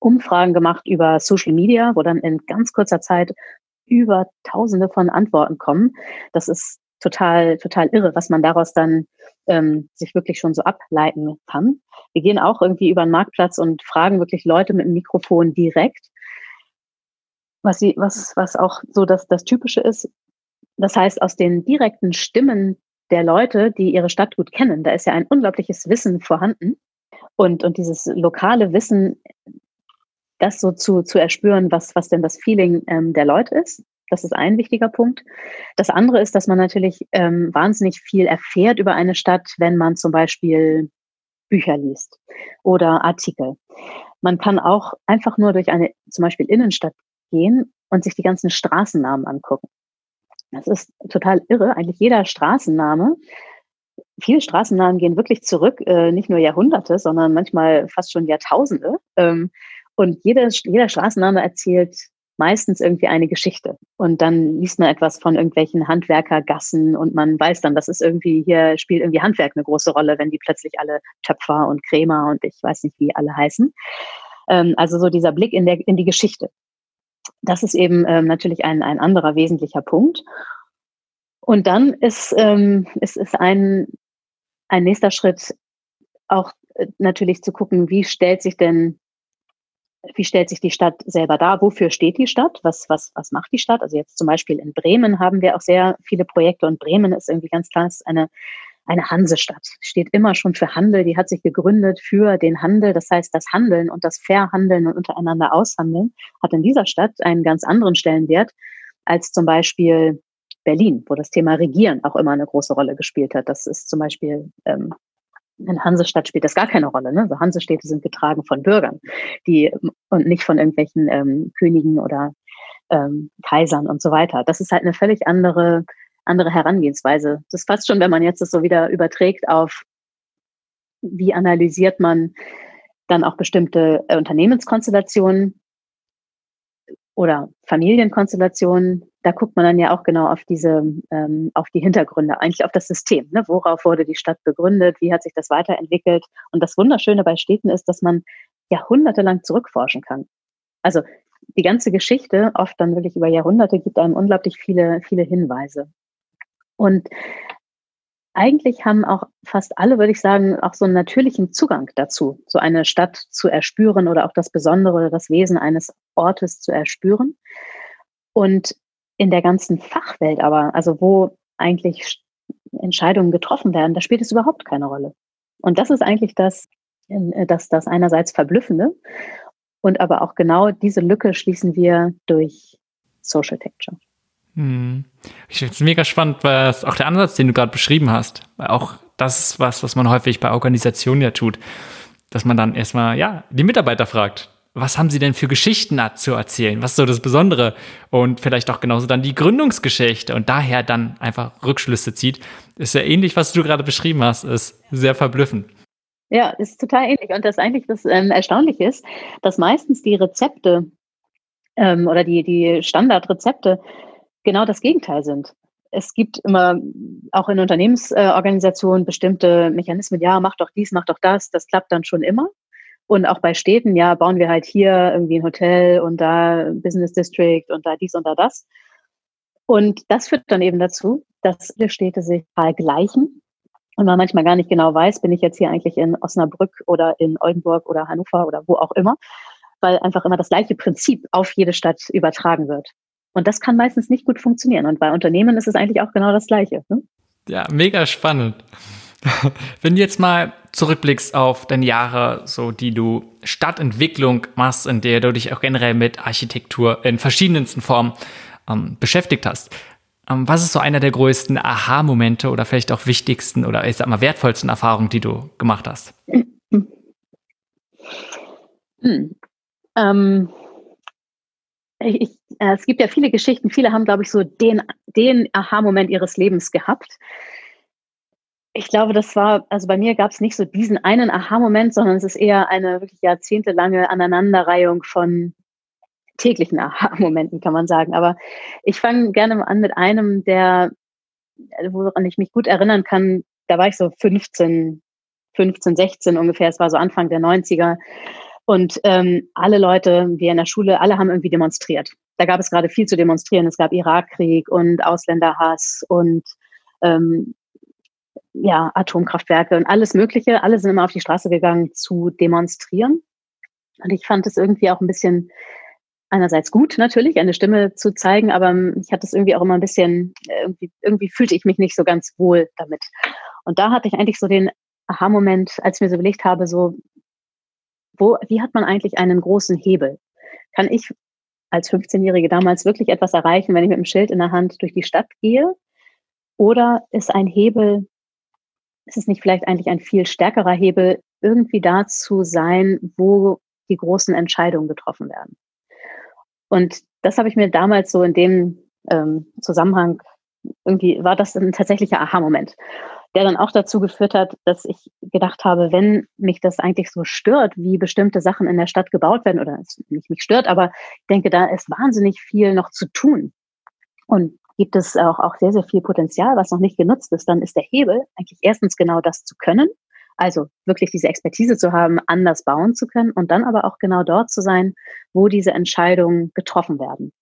Umfragen gemacht über Social Media, wo dann in ganz kurzer Zeit über Tausende von Antworten kommen. Das ist total, total irre, was man daraus dann ähm, sich wirklich schon so ableiten kann. Wir gehen auch irgendwie über den Marktplatz und fragen wirklich Leute mit dem Mikrofon direkt, was sie, was, was auch so das, das Typische ist. Das heißt, aus den direkten Stimmen der Leute, die ihre Stadt gut kennen, da ist ja ein unglaubliches Wissen vorhanden. Und, und dieses lokale Wissen, das so zu, zu erspüren, was, was denn das Feeling ähm, der Leute ist, das ist ein wichtiger Punkt. Das andere ist, dass man natürlich ähm, wahnsinnig viel erfährt über eine Stadt, wenn man zum Beispiel Bücher liest oder Artikel. Man kann auch einfach nur durch eine zum Beispiel Innenstadt gehen und sich die ganzen Straßennamen angucken. Das ist total irre. Eigentlich jeder Straßenname, viele Straßennamen gehen wirklich zurück, äh, nicht nur Jahrhunderte, sondern manchmal fast schon Jahrtausende. Ähm, und jeder, jeder Straßenname erzählt meistens irgendwie eine Geschichte. Und dann liest man etwas von irgendwelchen Handwerkergassen und man weiß dann, das ist irgendwie, hier spielt irgendwie Handwerk eine große Rolle, wenn die plötzlich alle Töpfer und Krämer und ich weiß nicht, wie alle heißen. Ähm, also so dieser Blick in, der, in die Geschichte. Das ist eben ähm, natürlich ein, ein anderer wesentlicher Punkt. Und dann ist, ähm, ist, ist ein, ein nächster Schritt auch äh, natürlich zu gucken, wie stellt sich denn wie stellt sich die Stadt selber dar? Wofür steht die Stadt? Was, was, was macht die Stadt? Also jetzt zum Beispiel in Bremen haben wir auch sehr viele Projekte und Bremen ist irgendwie ganz klar ist eine, eine Hansestadt. Steht immer schon für Handel. Die hat sich gegründet für den Handel. Das heißt, das Handeln und das Verhandeln und untereinander aushandeln hat in dieser Stadt einen ganz anderen Stellenwert als zum Beispiel Berlin, wo das Thema Regieren auch immer eine große Rolle gespielt hat. Das ist zum Beispiel ähm, in Hansestadt spielt das gar keine Rolle. Ne? Also Hansestädte sind getragen von Bürgern, die und nicht von irgendwelchen ähm, Königen oder ähm, Kaisern und so weiter. Das ist halt eine völlig andere andere Herangehensweise. Das fast schon, wenn man jetzt das so wieder überträgt auf, wie analysiert man dann auch bestimmte äh, Unternehmenskonstellationen oder Familienkonstellationen, da guckt man dann ja auch genau auf diese, ähm, auf die Hintergründe, eigentlich auf das System. Ne? Worauf wurde die Stadt begründet? Wie hat sich das weiterentwickelt? Und das Wunderschöne bei Städten ist, dass man jahrhundertelang zurückforschen kann. Also die ganze Geschichte, oft dann wirklich über Jahrhunderte, gibt einem unglaublich viele, viele Hinweise. Und eigentlich haben auch fast alle, würde ich sagen, auch so einen natürlichen Zugang dazu, so eine Stadt zu erspüren oder auch das Besondere oder das Wesen eines Ortes zu erspüren. Und in der ganzen Fachwelt aber, also wo eigentlich Entscheidungen getroffen werden, da spielt es überhaupt keine Rolle. Und das ist eigentlich das, äh, das, das einerseits Verblüffende und aber auch genau diese Lücke schließen wir durch Social Texture. Hm. Ich finde es mega spannend, weil auch der Ansatz, den du gerade beschrieben hast, weil auch das ist was, was man häufig bei Organisationen ja tut, dass man dann erstmal, ja, die Mitarbeiter fragt was haben sie denn für Geschichten zu erzählen? Was ist so das Besondere? Und vielleicht auch genauso dann die Gründungsgeschichte und daher dann einfach Rückschlüsse zieht. Ist ja ähnlich, was du gerade beschrieben hast, ist sehr verblüffend. Ja, ist total ähnlich. Und das eigentlich das ähm, Erstaunliche ist, dass meistens die Rezepte ähm, oder die, die Standardrezepte genau das Gegenteil sind. es gibt immer auch in Unternehmensorganisationen bestimmte Mechanismen, ja, mach doch dies, mach doch das, das klappt dann schon immer. Und auch bei Städten, ja, bauen wir halt hier irgendwie ein Hotel und da Business District und da dies und da das. Und das führt dann eben dazu, dass viele Städte sich total gleichen und man manchmal gar nicht genau weiß, bin ich jetzt hier eigentlich in Osnabrück oder in Oldenburg oder Hannover oder wo auch immer, weil einfach immer das gleiche Prinzip auf jede Stadt übertragen wird. Und das kann meistens nicht gut funktionieren. Und bei Unternehmen ist es eigentlich auch genau das Gleiche. Ne? Ja, mega spannend. *laughs* Wenn du jetzt mal zurückblickst auf deine Jahre, so die du Stadtentwicklung machst, in der du dich auch generell mit Architektur in verschiedensten Formen ähm, beschäftigt hast, ähm, was ist so einer der größten Aha-Momente oder vielleicht auch wichtigsten oder ich sag mal wertvollsten Erfahrungen, die du gemacht hast? Hm. Ähm, ich, äh, es gibt ja viele Geschichten, viele haben, glaube ich, so den, den Aha-Moment ihres Lebens gehabt ich glaube, das war, also bei mir gab es nicht so diesen einen Aha-Moment, sondern es ist eher eine wirklich jahrzehntelange Aneinanderreihung von täglichen Aha-Momenten, kann man sagen. Aber ich fange gerne an mit einem, der, woran ich mich gut erinnern kann, da war ich so 15, 15, 16 ungefähr, es war so Anfang der 90er. Und ähm, alle Leute, wir in der Schule, alle haben irgendwie demonstriert. Da gab es gerade viel zu demonstrieren. Es gab Irakkrieg und Ausländerhass und ähm, ja, Atomkraftwerke und alles Mögliche. Alle sind immer auf die Straße gegangen zu demonstrieren. Und ich fand es irgendwie auch ein bisschen einerseits gut, natürlich, eine Stimme zu zeigen, aber ich hatte es irgendwie auch immer ein bisschen, irgendwie, irgendwie fühlte ich mich nicht so ganz wohl damit. Und da hatte ich eigentlich so den Aha-Moment, als ich mir so überlegt habe, so, wo, wie hat man eigentlich einen großen Hebel? Kann ich als 15-Jährige damals wirklich etwas erreichen, wenn ich mit dem Schild in der Hand durch die Stadt gehe? Oder ist ein Hebel ist es nicht vielleicht eigentlich ein viel stärkerer Hebel, irgendwie da zu sein, wo die großen Entscheidungen getroffen werden? Und das habe ich mir damals so in dem ähm, Zusammenhang irgendwie war das ein tatsächlicher Aha-Moment, der dann auch dazu geführt hat, dass ich gedacht habe, wenn mich das eigentlich so stört, wie bestimmte Sachen in der Stadt gebaut werden, oder es nicht mich stört, aber ich denke, da ist wahnsinnig viel noch zu tun. Und gibt es auch, auch sehr, sehr viel Potenzial, was noch nicht genutzt ist, dann ist der Hebel eigentlich erstens genau das zu können, also wirklich diese Expertise zu haben, anders bauen zu können und dann aber auch genau dort zu sein, wo diese Entscheidungen getroffen werden.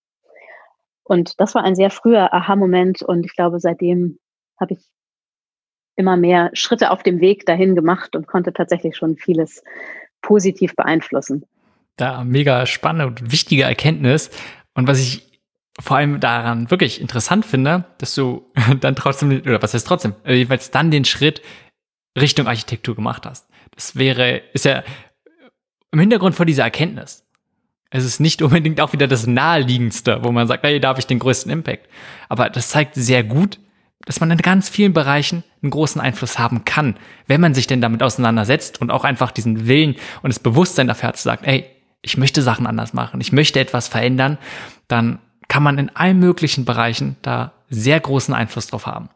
Und das war ein sehr früher Aha-Moment und ich glaube, seitdem habe ich immer mehr Schritte auf dem Weg dahin gemacht und konnte tatsächlich schon vieles positiv beeinflussen. Da mega spannende und wichtige Erkenntnis. Und was ich vor allem daran wirklich interessant finde, dass du *laughs* dann trotzdem, oder was heißt trotzdem, äh, jeweils dann den Schritt Richtung Architektur gemacht hast. Das wäre, ist ja im Hintergrund vor dieser Erkenntnis. Es ist nicht unbedingt auch wieder das naheliegendste, wo man sagt, hey, da habe ich den größten Impact. Aber das zeigt sehr gut, dass man in ganz vielen Bereichen einen großen Einfluss haben kann, wenn man sich denn damit auseinandersetzt und auch einfach diesen Willen und das Bewusstsein dafür hat, zu sagen, ey, ich möchte Sachen anders machen, ich möchte etwas verändern, dann kann man in allen möglichen Bereichen da sehr großen Einfluss drauf haben.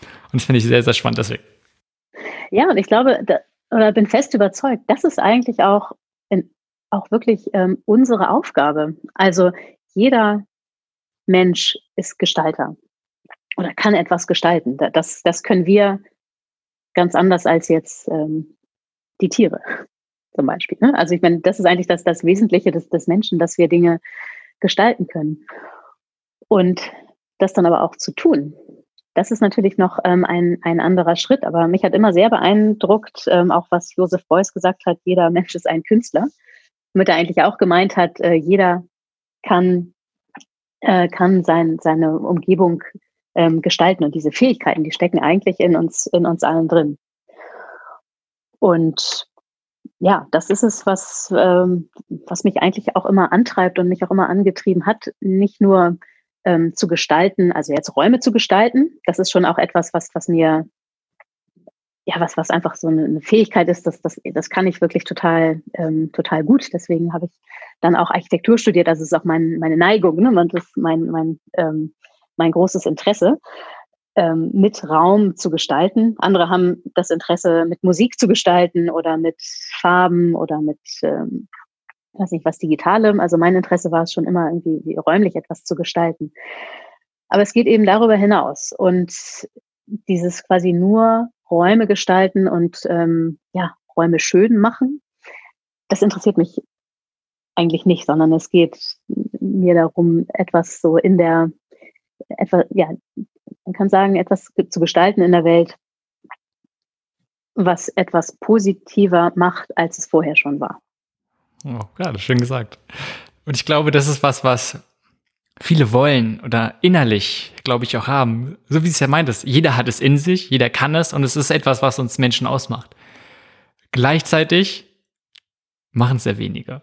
Und das finde ich sehr, sehr spannend deswegen. Ja, und ich glaube, da, oder bin fest überzeugt, das ist eigentlich auch, in, auch wirklich ähm, unsere Aufgabe. Also jeder Mensch ist Gestalter oder kann etwas gestalten. Das, das können wir ganz anders als jetzt ähm, die Tiere *laughs* zum Beispiel. Ne? Also ich meine, das ist eigentlich das, das Wesentliche des, des Menschen, dass wir Dinge gestalten können. Und das dann aber auch zu tun. Das ist natürlich noch ähm, ein, ein anderer Schritt, aber mich hat immer sehr beeindruckt, ähm, auch was Joseph Beuys gesagt hat, jeder Mensch ist ein Künstler. Womit er eigentlich auch gemeint hat, äh, jeder kann, äh, kann sein, seine Umgebung ähm, gestalten und diese Fähigkeiten, die stecken eigentlich in uns, in uns allen drin. Und ja, das ist es, was, ähm, was mich eigentlich auch immer antreibt und mich auch immer angetrieben hat, nicht nur ähm, zu gestalten, also jetzt Räume zu gestalten. Das ist schon auch etwas, was, was mir, ja, was, was einfach so eine, Fähigkeit ist, das, das, das kann ich wirklich total, ähm, total gut. Deswegen habe ich dann auch Architektur studiert. Das ist auch mein, meine Neigung, ne? Das ist mein, mein, ähm, mein großes Interesse ähm, mit Raum zu gestalten. Andere haben das Interesse, mit Musik zu gestalten oder mit Farben oder mit, ähm, weiß nicht, was Digitalem. Also mein Interesse war es schon immer irgendwie räumlich etwas zu gestalten. Aber es geht eben darüber hinaus. Und dieses quasi nur Räume gestalten und ähm, ja, Räume schön machen, das interessiert mich eigentlich nicht, sondern es geht mir darum, etwas so in der, etwas, ja, man kann sagen, etwas zu gestalten in der Welt, was etwas positiver macht, als es vorher schon war. Oh, ja, das schön gesagt. Und ich glaube, das ist was, was viele wollen oder innerlich, glaube ich, auch haben. So wie es ja meint ist, jeder hat es in sich, jeder kann es und es ist etwas, was uns Menschen ausmacht. Gleichzeitig machen es sehr wenige.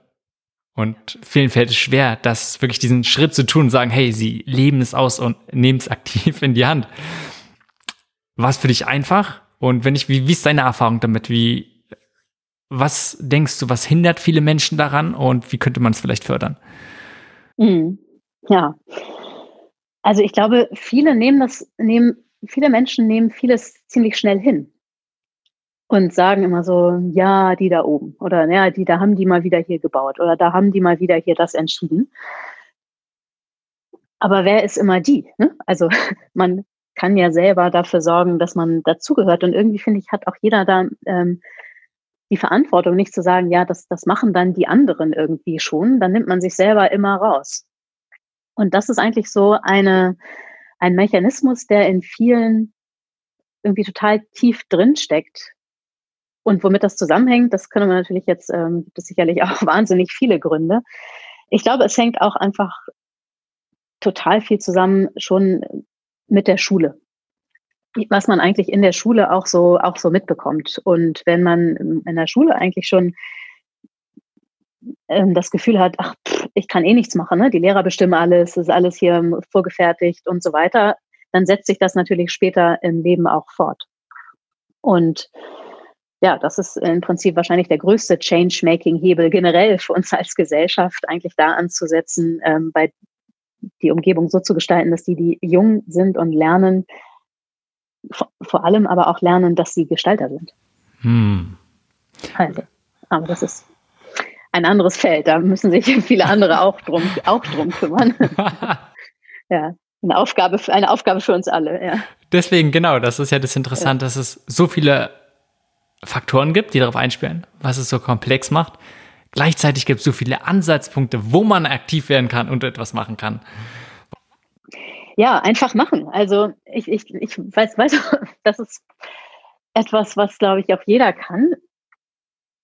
Und vielen fällt es schwer, das wirklich diesen Schritt zu tun und sagen, hey, sie leben es aus und nehmen es aktiv in die Hand. War es für dich einfach? Und wenn ich, wie, wie ist deine Erfahrung damit? Wie, was denkst du, was hindert viele Menschen daran und wie könnte man es vielleicht fördern? Mhm. Ja. Also ich glaube, viele nehmen das, nehmen, viele Menschen nehmen vieles ziemlich schnell hin und sagen immer so, ja, die da oben oder ja, die da haben die mal wieder hier gebaut oder da haben die mal wieder hier das entschieden. Aber wer ist immer die? Ne? Also *laughs* man kann ja selber dafür sorgen, dass man dazugehört. Und irgendwie finde ich, hat auch jeder da ähm, die Verantwortung, nicht zu sagen, ja, das, das machen dann die anderen irgendwie schon. Dann nimmt man sich selber immer raus. Und das ist eigentlich so eine, ein Mechanismus, der in vielen irgendwie total tief drin steckt, und womit das zusammenhängt, das können wir natürlich jetzt, ähm, gibt es sicherlich *laughs* auch wahnsinnig viele Gründe. Ich glaube, es hängt auch einfach total viel zusammen schon mit der Schule. Was man eigentlich in der Schule auch so, auch so mitbekommt. Und wenn man in der Schule eigentlich schon ähm, das Gefühl hat, ach, pff, ich kann eh nichts machen, ne? die Lehrer bestimmen alles, ist alles hier vorgefertigt und so weiter, dann setzt sich das natürlich später im Leben auch fort. Und ja, das ist im Prinzip wahrscheinlich der größte Change-Making-Hebel generell für uns als Gesellschaft, eigentlich da anzusetzen, ähm, bei die Umgebung so zu gestalten, dass die, die jung sind und lernen, vor allem aber auch lernen, dass sie Gestalter sind. Hm. Also, aber das ist ein anderes Feld. Da müssen sich *laughs* viele andere auch drum, auch drum kümmern. *laughs* ja, eine Aufgabe, eine Aufgabe für uns alle. Ja. Deswegen, genau, das ist ja das Interessante, ja. dass es so viele Faktoren gibt, die darauf einspielen, was es so komplex macht. Gleichzeitig gibt es so viele Ansatzpunkte, wo man aktiv werden kann und etwas machen kann. Ja, einfach machen. Also ich, ich, ich weiß, weiß, *laughs* das ist etwas, was, glaube ich, auch jeder kann.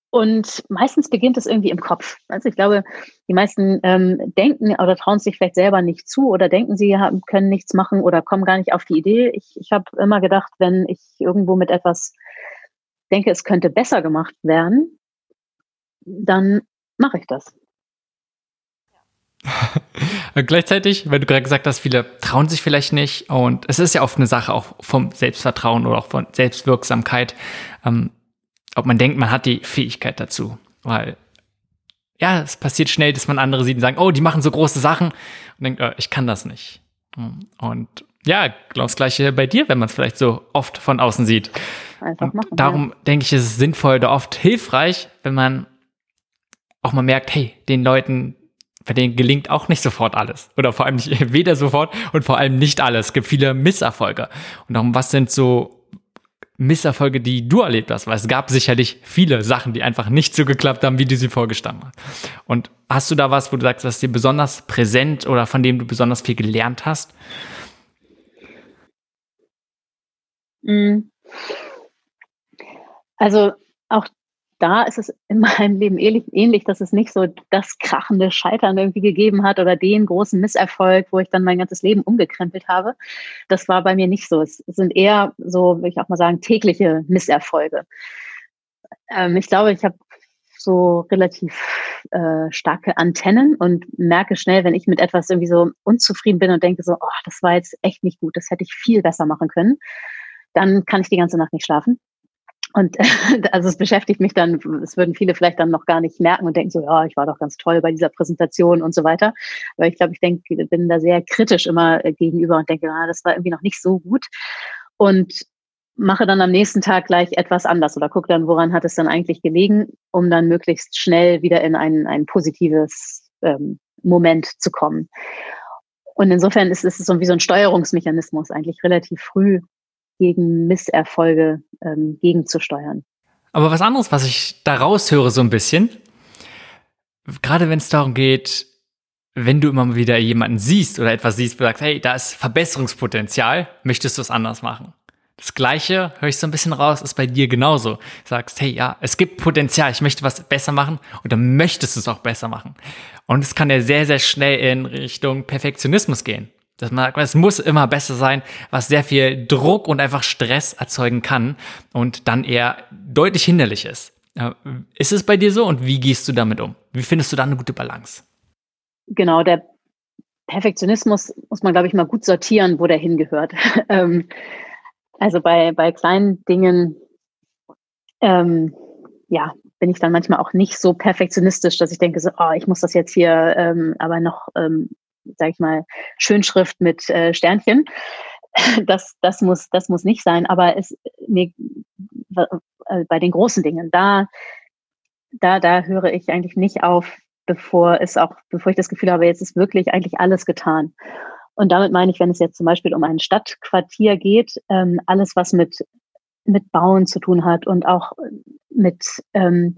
Und meistens beginnt es irgendwie im Kopf. Also ich glaube, die meisten ähm, denken oder trauen sich vielleicht selber nicht zu oder denken, sie haben, können nichts machen oder kommen gar nicht auf die Idee. Ich, ich habe immer gedacht, wenn ich irgendwo mit etwas denke, es könnte besser gemacht werden, dann mache ich das. *laughs* Gleichzeitig, weil du gerade gesagt hast, viele trauen sich vielleicht nicht und es ist ja oft eine Sache auch vom Selbstvertrauen oder auch von Selbstwirksamkeit, ähm, ob man denkt, man hat die Fähigkeit dazu, weil ja, es passiert schnell, dass man andere sieht und sagen, oh, die machen so große Sachen und denkt, oh, ich kann das nicht. Und ja, genau das gleiche bei dir, wenn man es vielleicht so oft von außen sieht. Einfach machen, darum ja. denke ich, ist es sinnvoll oder oft hilfreich, wenn man auch mal merkt, hey, den Leuten, bei denen gelingt auch nicht sofort alles. Oder vor allem nicht, *laughs* weder sofort und vor allem nicht alles. Es gibt viele Misserfolge. Und darum, was sind so Misserfolge, die du erlebt hast? Weil es gab sicherlich viele Sachen, die einfach nicht so geklappt haben, wie du sie vorgestanden hast. Und hast du da was, wo du sagst, was dir besonders präsent oder von dem du besonders viel gelernt hast? Mhm. Also auch da ist es in meinem Leben ähnlich, ähnlich, dass es nicht so das krachende Scheitern irgendwie gegeben hat oder den großen Misserfolg, wo ich dann mein ganzes Leben umgekrempelt habe. Das war bei mir nicht so. Es sind eher so, würde ich auch mal sagen, tägliche Misserfolge. Ähm, ich glaube, ich habe so relativ äh, starke Antennen und merke schnell, wenn ich mit etwas irgendwie so unzufrieden bin und denke so, oh, das war jetzt echt nicht gut, das hätte ich viel besser machen können, dann kann ich die ganze Nacht nicht schlafen. Und *laughs* also es beschäftigt mich dann, es würden viele vielleicht dann noch gar nicht merken und denken so, ja, ich war doch ganz toll bei dieser Präsentation und so weiter. Aber ich glaube, ich denke, bin da sehr kritisch immer äh, gegenüber und denke, ah, das war irgendwie noch nicht so gut. Und mache dann am nächsten Tag gleich etwas anders oder gucke dann, woran hat es dann eigentlich gelegen, um dann möglichst schnell wieder in ein, ein positives ähm, Moment zu kommen. Und insofern ist es so wie so ein Steuerungsmechanismus, eigentlich relativ früh gegen Misserfolge ähm, gegenzusteuern. Aber was anderes, was ich da raushöre so ein bisschen, gerade wenn es darum geht, wenn du immer wieder jemanden siehst oder etwas siehst, wo du sagst, hey, da ist Verbesserungspotenzial, möchtest du es anders machen? Das Gleiche höre ich so ein bisschen raus, ist bei dir genauso. Du sagst, hey, ja, es gibt Potenzial, ich möchte was besser machen und dann möchtest du es auch besser machen. Und es kann ja sehr, sehr schnell in Richtung Perfektionismus gehen. Sagt, es muss immer besser sein, was sehr viel Druck und einfach Stress erzeugen kann und dann eher deutlich hinderlich ist. Ist es bei dir so und wie gehst du damit um? Wie findest du da eine gute Balance? Genau, der Perfektionismus muss man, glaube ich, mal gut sortieren, wo der hingehört. *laughs* Ähm, also bei, bei kleinen Dingen, ähm, ja, bin ich dann manchmal auch nicht so perfektionistisch, dass ich denke, so, oh, ich muss das jetzt hier ähm, aber noch, ähm, sag ich mal, Schönschrift mit äh, Sternchen. *laughs* Das, das, muss, das muss nicht sein. Aber es, mir, äh, bei den großen Dingen, da, da, da höre ich eigentlich nicht auf, bevor es auch, bevor ich das Gefühl habe, jetzt ist wirklich eigentlich alles getan. Und damit meine ich, wenn es jetzt zum Beispiel um ein Stadtquartier geht, ähm, alles, was mit, mit Bauen zu tun hat und auch mit ähm,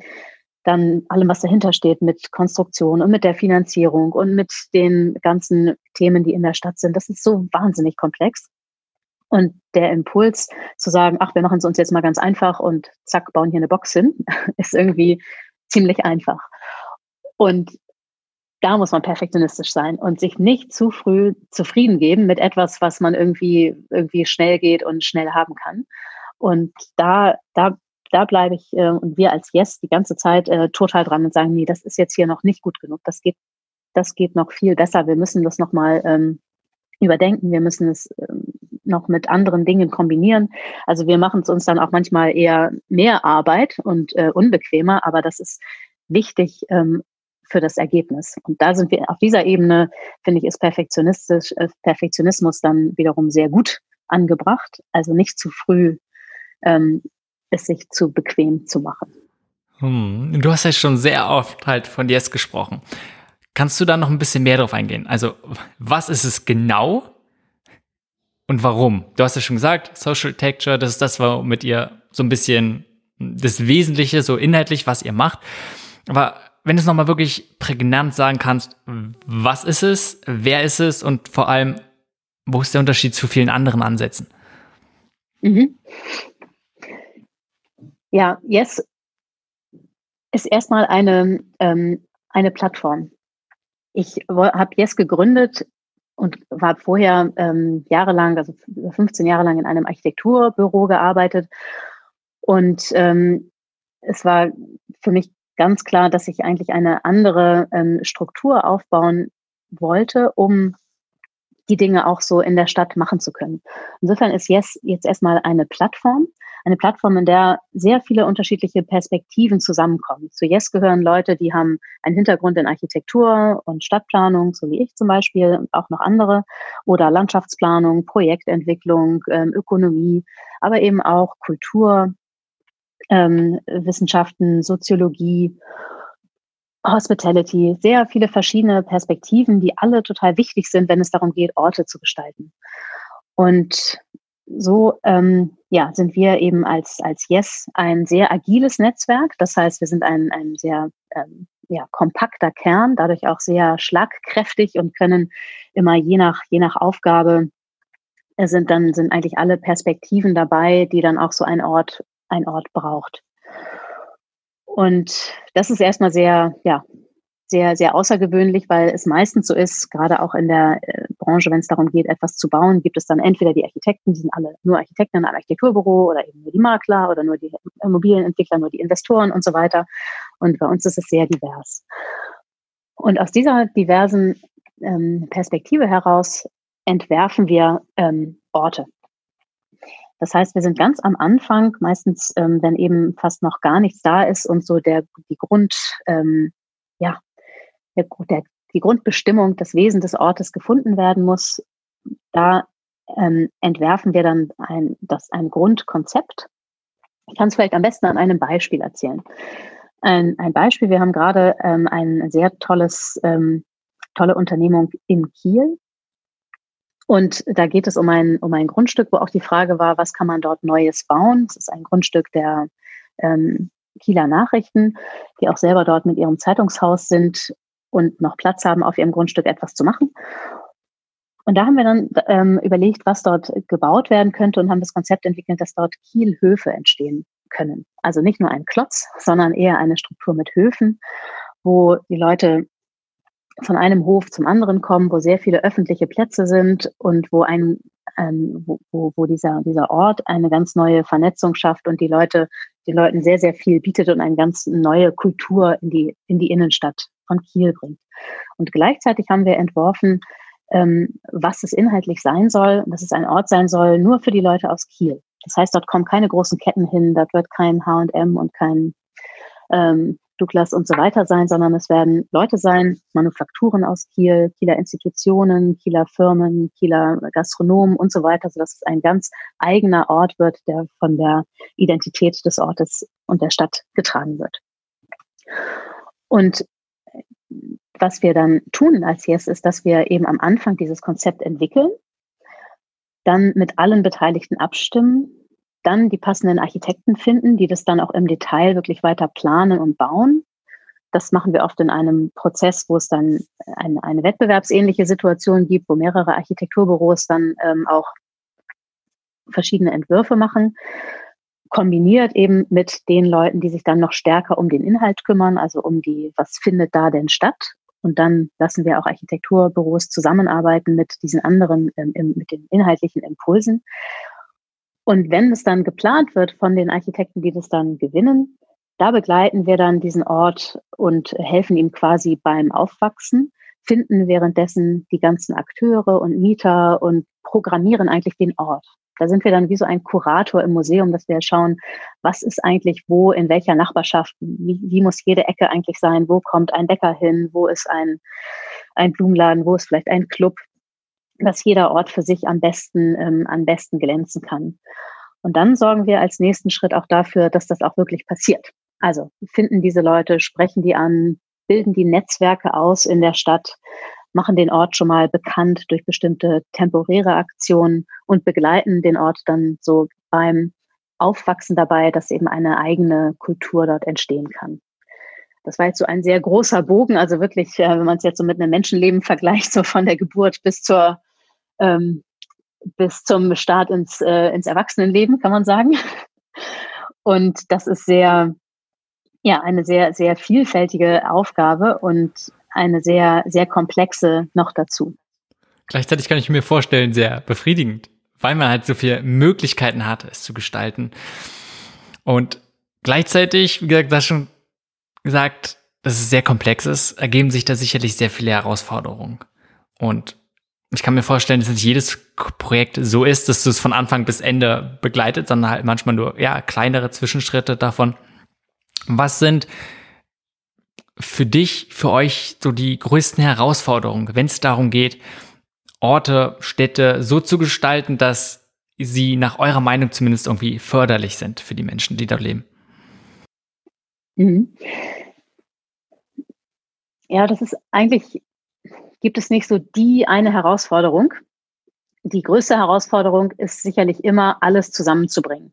dann allem, was dahinter steht, mit Konstruktion und mit der Finanzierung und mit den ganzen Themen, die in der Stadt sind. Das ist so wahnsinnig komplex. Und der Impuls zu sagen, ach, wir machen es uns jetzt mal ganz einfach und zack, bauen hier eine Box hin, *laughs* ist irgendwie ziemlich einfach. Und da muss man perfektionistisch sein und sich nicht zu früh zufrieden geben mit etwas, was man irgendwie, irgendwie schnell geht und schnell haben kann. Und da, da, da bleibe ich äh, und wir als Yes die ganze Zeit äh, total dran und sagen, nee, das ist jetzt hier noch nicht gut genug. Das geht, das geht noch viel besser. Wir müssen das nochmal ähm, überdenken. Wir müssen es ähm, noch mit anderen Dingen kombinieren. Also wir machen es uns dann auch manchmal eher mehr Arbeit und äh, unbequemer, aber das ist wichtig, ähm, für das Ergebnis. Und da sind wir auf dieser Ebene, finde ich, ist Perfektionistisch, äh, Perfektionismus dann wiederum sehr gut angebracht. Also nicht zu früh ähm, es sich zu bequem zu machen. Hm. Du hast ja schon sehr oft halt von Yes gesprochen. Kannst du da noch ein bisschen mehr drauf eingehen? Also, was ist es genau und warum? Du hast ja schon gesagt, Social Texture, das ist das, womit ihr so ein bisschen das Wesentliche, so inhaltlich, was ihr macht. Aber wenn du es nochmal wirklich prägnant sagen kannst, was ist es, wer ist es und vor allem, wo ist der Unterschied zu vielen anderen Ansätzen? Mhm. Ja, Yes ist erstmal eine, ähm, eine Plattform. Ich habe Yes gegründet und war vorher ähm, jahrelang, also 15 Jahre lang in einem Architekturbüro gearbeitet. Und ähm, es war für mich ganz klar, dass ich eigentlich eine andere ähm, Struktur aufbauen wollte, um die Dinge auch so in der Stadt machen zu können. Insofern ist Yes jetzt erstmal eine Plattform, eine Plattform, in der sehr viele unterschiedliche Perspektiven zusammenkommen. Zu Yes gehören Leute, die haben einen Hintergrund in Architektur und Stadtplanung, so wie ich zum Beispiel und auch noch andere, oder Landschaftsplanung, Projektentwicklung, ähm, Ökonomie, aber eben auch Kultur, ähm, Wissenschaften, Soziologie, Hospitality, sehr viele verschiedene Perspektiven, die alle total wichtig sind, wenn es darum geht, Orte zu gestalten. Und so ähm, ja, sind wir eben als, als Yes ein sehr agiles Netzwerk. Das heißt, wir sind ein, ein sehr ähm, ja, kompakter Kern, dadurch auch sehr schlagkräftig und können immer je nach, je nach Aufgabe äh, sind dann sind eigentlich alle Perspektiven dabei, die dann auch so ein Ort ein Ort braucht. Und das ist erstmal sehr, ja, sehr, sehr außergewöhnlich, weil es meistens so ist, gerade auch in der äh, Branche, wenn es darum geht, etwas zu bauen, gibt es dann entweder die Architekten, die sind alle nur Architekten in einem Architekturbüro oder eben nur die Makler oder nur die Immobilienentwickler, nur die Investoren und so weiter. Und bei uns ist es sehr divers. Und aus dieser diversen ähm, Perspektive heraus entwerfen wir ähm, Orte. Das heißt, wir sind ganz am Anfang, meistens, ähm, wenn eben fast noch gar nichts da ist und so der, die Grund, ähm, ja, der, der, die Grundbestimmung, das Wesen des Ortes gefunden werden muss, da ähm, entwerfen wir dann ein, das, ein Grundkonzept. Ich kann es vielleicht am besten an einem Beispiel erzählen. Ein, ein Beispiel, wir haben gerade ähm, ein sehr tolles, ähm, tolle Unternehmung in Kiel Und da geht es um ein, um ein Grundstück, wo auch die Frage war, was kann man dort Neues bauen? Es ist ein Grundstück der ähm, Kieler Nachrichten, die auch selber dort mit ihrem Zeitungshaus sind und noch Platz haben, auf ihrem Grundstück etwas zu machen. Und da haben wir dann ähm, überlegt, was dort gebaut werden könnte und haben das Konzept entwickelt, dass dort Kielhöfe entstehen können. Also nicht nur ein Klotz, sondern eher eine Struktur mit Höfen, wo die Leute von einem Hof zum anderen kommen, wo sehr viele öffentliche Plätze sind und wo ein, ähm, wo, wo, dieser, dieser Ort eine ganz neue Vernetzung schafft und die Leute, die Leuten sehr, sehr viel bietet und eine ganz neue Kultur in die, in die Innenstadt von Kiel bringt. Und gleichzeitig haben wir entworfen, ähm, was es inhaltlich sein soll, dass es ein Ort sein soll, nur für die Leute aus Kiel. Das heißt, dort kommen keine großen Ketten hin, dort wird kein H&M und kein ähm, Douglas und so weiter sein, sondern es werden Leute sein, Manufakturen aus Kiel, Kieler Institutionen, Kieler Firmen, Kieler Gastronomen und so weiter, sodass es ein ganz eigener Ort wird, der von der Identität des Ortes und der Stadt getragen wird. Und was wir dann tun als Yes ist, dass wir eben am Anfang dieses Konzept entwickeln, dann mit allen Beteiligten abstimmen, dann die passenden Architekten finden, die das dann auch im Detail wirklich weiter planen und bauen. Das machen wir oft in einem Prozess, wo es dann eine, eine wettbewerbsähnliche Situation gibt, wo mehrere Architekturbüros dann ähm, auch verschiedene Entwürfe machen kombiniert eben mit den Leuten, die sich dann noch stärker um den Inhalt kümmern, also um die, was findet da denn statt? Und dann lassen wir auch Architekturbüros zusammenarbeiten mit diesen anderen, ähm, mit den inhaltlichen Impulsen. Und wenn es dann geplant wird von den Architekten, die das dann gewinnen, da begleiten wir dann diesen Ort und helfen ihm quasi beim Aufwachsen, finden währenddessen die ganzen Akteure und Mieter und programmieren eigentlich den Ort. Da sind wir dann wie so ein Kurator im Museum, dass wir schauen, was ist eigentlich wo, in welcher Nachbarschaft, wie, wie muss jede Ecke eigentlich sein, wo kommt ein Bäcker hin, wo ist ein, ein Blumenladen, wo ist vielleicht ein Club, dass jeder Ort für sich am besten, ähm, am besten glänzen kann. Und dann sorgen wir als nächsten Schritt auch dafür, dass das auch wirklich passiert. Also finden diese Leute, sprechen die an, bilden die Netzwerke aus in der Stadt, machen den Ort schon mal bekannt durch bestimmte temporäre Aktionen und begleiten den Ort dann so beim Aufwachsen dabei, dass eben eine eigene Kultur dort entstehen kann. Das war jetzt so ein sehr großer Bogen, also wirklich, äh, wenn man es jetzt so mit einem Menschenleben vergleicht, so von der Geburt bis zur ähm, bis zum Start ins, äh, ins Erwachsenenleben, kann man sagen. Und das ist sehr, ja, eine sehr, sehr vielfältige Aufgabe und eine sehr, sehr komplexe noch dazu. Gleichzeitig kann ich mir vorstellen, sehr befriedigend, weil man halt so viele Möglichkeiten hat, es zu gestalten. Und gleichzeitig, wie gesagt, das schon gesagt, dass es sehr komplex ist, ergeben sich da sicherlich sehr viele Herausforderungen. Und ich kann mir vorstellen, dass nicht jedes Projekt so ist, dass du es von Anfang bis Ende begleitet, sondern halt manchmal nur, ja, kleinere Zwischenschritte davon. Was sind für dich, für euch so die größten Herausforderungen, wenn es darum geht, Orte, Städte so zu gestalten, dass sie nach eurer Meinung zumindest irgendwie förderlich sind für die Menschen, die da leben? Mhm. Ja, das ist eigentlich, gibt es nicht so die eine Herausforderung. Die größte Herausforderung ist sicherlich immer, alles zusammenzubringen.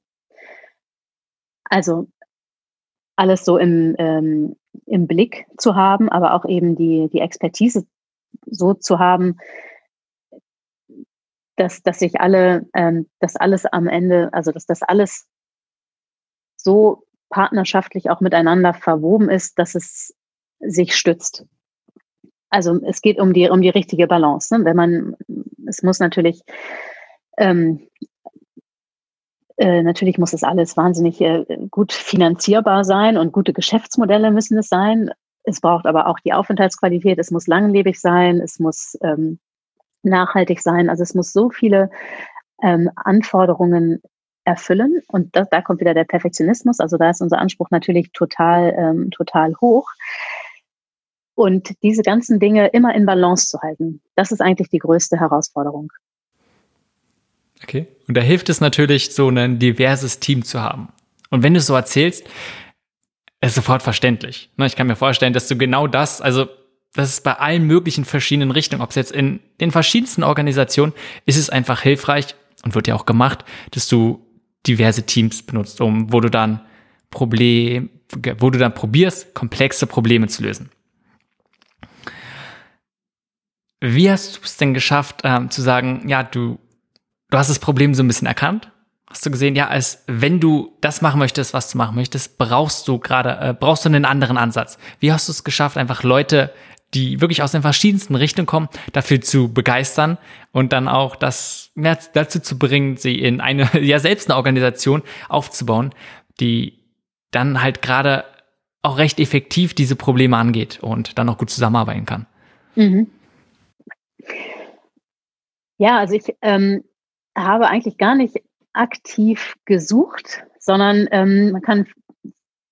Also alles so im, ähm, im Blick zu haben, aber auch eben die, die Expertise so zu haben, dass, dass sich alle, ähm, dass alles am Ende, also dass das alles so partnerschaftlich auch miteinander verwoben ist, dass es sich stützt. Also es geht um die, um die richtige Balance. Ne? Wenn man, es muss natürlich ähm, äh, natürlich muss das alles wahnsinnig äh, gut finanzierbar sein und gute Geschäftsmodelle müssen es sein. Es braucht aber auch die Aufenthaltsqualität, es muss langlebig sein, es muss ähm, nachhaltig sein. Also es muss so viele ähm, Anforderungen erfüllen. Und das, da kommt wieder der Perfektionismus. Also da ist unser Anspruch natürlich total, ähm, total hoch. Und diese ganzen Dinge immer in Balance zu halten, das ist eigentlich die größte Herausforderung. Okay. Und da hilft es natürlich, so ein diverses Team zu haben. Und wenn du es so erzählst, ist sofort verständlich. Ne, ich kann mir vorstellen, dass du genau das, also das ist bei allen möglichen verschiedenen Richtungen, ob es jetzt in den verschiedensten Organisationen, ist es einfach hilfreich und wird ja auch gemacht, dass du diverse Teams benutzt, um, wo du dann Problem, wo du dann probierst, komplexe Probleme zu lösen. Wie hast du es denn geschafft, ähm, zu sagen, ja, du, du hast das Problem so ein bisschen erkannt? Hast du gesehen, ja, als wenn du das machen möchtest, was du machen möchtest, brauchst du gerade, äh, brauchst du einen anderen Ansatz. Wie hast du es geschafft, einfach Leute, die wirklich aus den verschiedensten Richtungen kommen, dafür zu begeistern und dann auch das mehr dazu zu bringen, sie in eine, *laughs* ja, selbst eine Organisation aufzubauen, die dann halt gerade auch recht effektiv diese Probleme angeht und dann auch gut zusammenarbeiten kann. Mhm. Ja, also ich ähm, habe eigentlich gar nicht aktiv gesucht, sondern ähm, man kann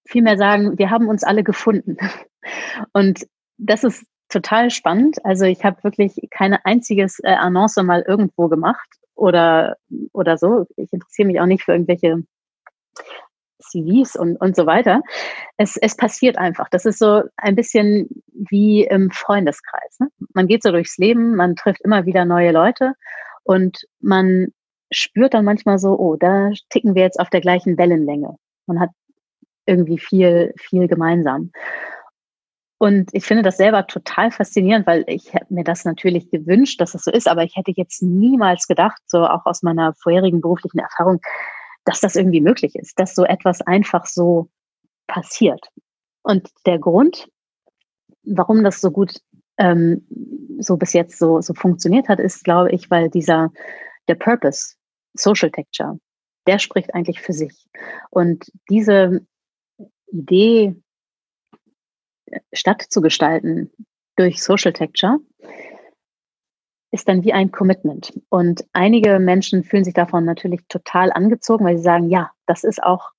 vielmehr sagen, wir haben uns alle gefunden. *laughs* Und das ist total spannend. Also ich habe wirklich keine einziges äh, Annonce mal irgendwo gemacht oder, oder so. Ich interessiere mich auch nicht für irgendwelche CVs und, und so weiter. Es, es passiert einfach. Das ist so ein bisschen wie im Freundeskreis. Ne? Man geht so durchs Leben, man trifft immer wieder neue Leute und man spürt dann manchmal so, oh, da ticken wir jetzt auf der gleichen Wellenlänge. Man hat irgendwie viel, viel gemeinsam. Und ich finde das selber total faszinierend, weil ich hätte mir das natürlich gewünscht, dass das so ist, aber ich hätte jetzt niemals gedacht, so auch aus meiner vorherigen beruflichen Erfahrung, dass das irgendwie möglich ist, dass so etwas einfach so passiert. Und der Grund, warum das so gut ähm, so bis jetzt so, so funktioniert hat, ist, glaube ich, weil dieser, der Purpose, Social Texture, der spricht eigentlich für sich. Und diese Idee, Stadt zu gestalten durch Social Texture, ist dann wie ein Commitment. Und einige Menschen fühlen sich davon natürlich total angezogen, weil sie sagen, ja, das ist auch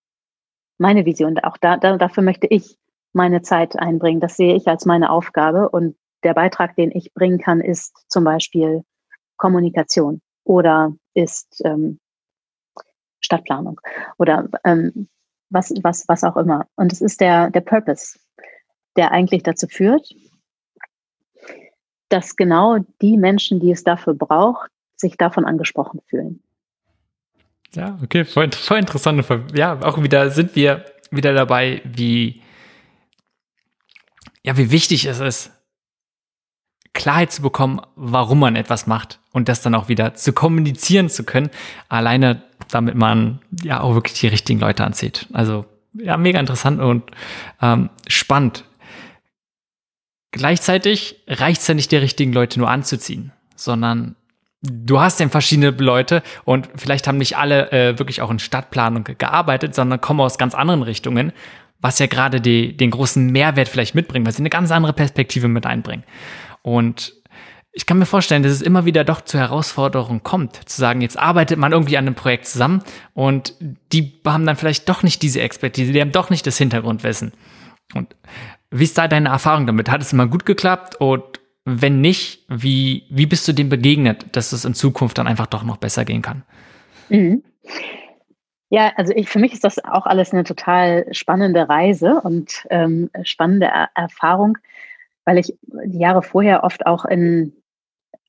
meine Vision. Auch da, da, dafür möchte ich meine Zeit einbringen. Das sehe ich als meine Aufgabe. Und der Beitrag, den ich bringen kann, ist zum Beispiel Kommunikation oder ist ähm, Stadtplanung oder ähm, was, was, was auch immer. Und es ist der, der Purpose, der eigentlich dazu führt, dass genau die Menschen, die es dafür braucht, sich davon angesprochen fühlen. Ja, okay, voll, voll interessant. Ja, auch wieder sind wir wieder dabei, wie, ja, wie wichtig es ist, Klarheit zu bekommen, warum man etwas macht und das dann auch wieder zu kommunizieren zu können, alleine damit man ja auch wirklich die richtigen Leute anzieht. Also ja, mega interessant und ähm, spannend. Gleichzeitig reicht es ja nicht, die richtigen Leute nur anzuziehen, sondern du hast ja verschiedene Leute und vielleicht haben nicht alle äh, wirklich auch in Stadtplanung gearbeitet, sondern kommen aus ganz anderen Richtungen, was ja gerade die, den großen Mehrwert vielleicht mitbringt, weil sie eine ganz andere Perspektive mit einbringen. Und ich kann mir vorstellen, dass es immer wieder doch zu Herausforderungen kommt, zu sagen, jetzt arbeitet man irgendwie an einem Projekt zusammen und die haben dann vielleicht doch nicht diese Expertise, die haben doch nicht das Hintergrundwissen. Und wie ist da deine Erfahrung damit? Hat es immer gut geklappt? Und wenn nicht, wie, wie bist du dem begegnet, dass es in Zukunft dann einfach doch noch besser gehen kann? Mhm. Ja, also ich, für mich ist das auch alles eine total spannende Reise und ähm, spannende er Erfahrung, weil ich die Jahre vorher oft auch in,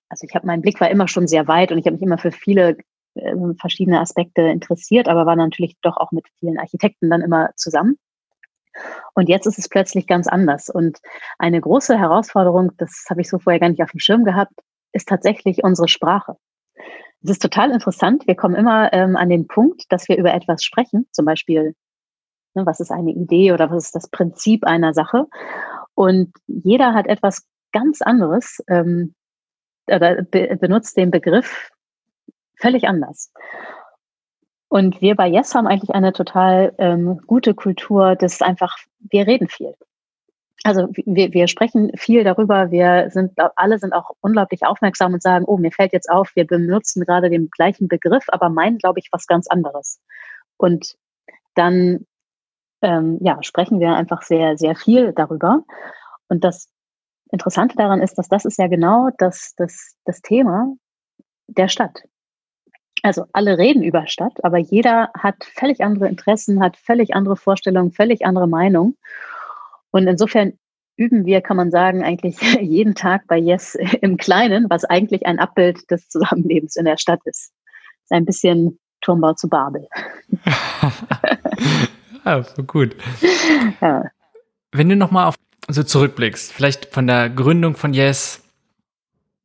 also ich habe, mein Blick war immer schon sehr weit und ich habe mich immer für viele äh, verschiedene Aspekte interessiert, aber war natürlich doch auch mit vielen Architekten dann immer zusammen. Und jetzt ist es plötzlich ganz anders. Und eine große Herausforderung, das habe ich so vorher gar nicht auf dem Schirm gehabt, ist tatsächlich unsere Sprache. Es ist total interessant. Wir kommen immer ähm, an den Punkt, dass wir über etwas sprechen, zum Beispiel, ne, was ist eine Idee oder was ist das Prinzip einer Sache. Und jeder hat etwas ganz anderes ähm, oder be benutzt den Begriff völlig anders. Und wir bei Yes haben eigentlich eine total ähm, gute Kultur, das einfach, wir reden viel. Also wir, wir sprechen viel darüber, wir sind, alle sind auch unglaublich aufmerksam und sagen, oh, mir fällt jetzt auf, wir benutzen gerade den gleichen Begriff, aber meinen, glaube ich, was ganz anderes. Und dann ähm, ja, sprechen wir einfach sehr, sehr viel darüber. Und das Interessante daran ist, dass das ist ja genau das, das, das Thema der Stadt. Also alle reden über Stadt, aber jeder hat völlig andere Interessen, hat völlig andere Vorstellungen, völlig andere Meinungen. Und insofern üben wir, kann man sagen, eigentlich *laughs* jeden Tag bei Yes im Kleinen, was eigentlich ein Abbild des Zusammenlebens in der Stadt ist. ist ein bisschen Turmbau zu Babel. *laughs* ja, so gut. *laughs* Ja. Wenn du nochmal auf so zurückblickst, vielleicht von der Gründung von Yes,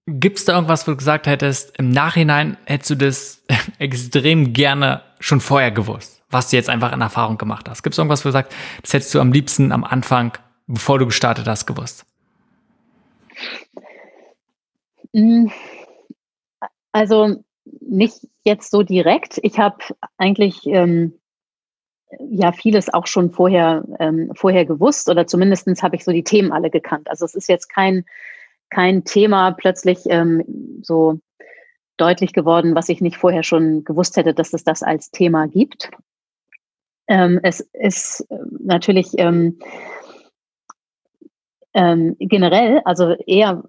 gibt es da irgendwas, wo du gesagt hättest, im Nachhinein hättest du das *laughs* extrem gerne schon vorher gewusst, was du jetzt einfach in Erfahrung gemacht hast? Gibt es irgendwas, wo du sagst, das hättest du am liebsten am Anfang, bevor du gestartet hast, gewusst? Hm. Also nicht jetzt so direkt. Ich habe eigentlich ähm, ja vieles auch schon vorher, ähm, vorher gewusst oder zumindest habe ich so die Themen alle gekannt. Also es ist jetzt kein, kein Thema plötzlich ähm, so deutlich geworden, was ich nicht vorher schon gewusst hätte, dass es das als Thema gibt. Ähm, es ist natürlich ähm, ähm, generell, also eher,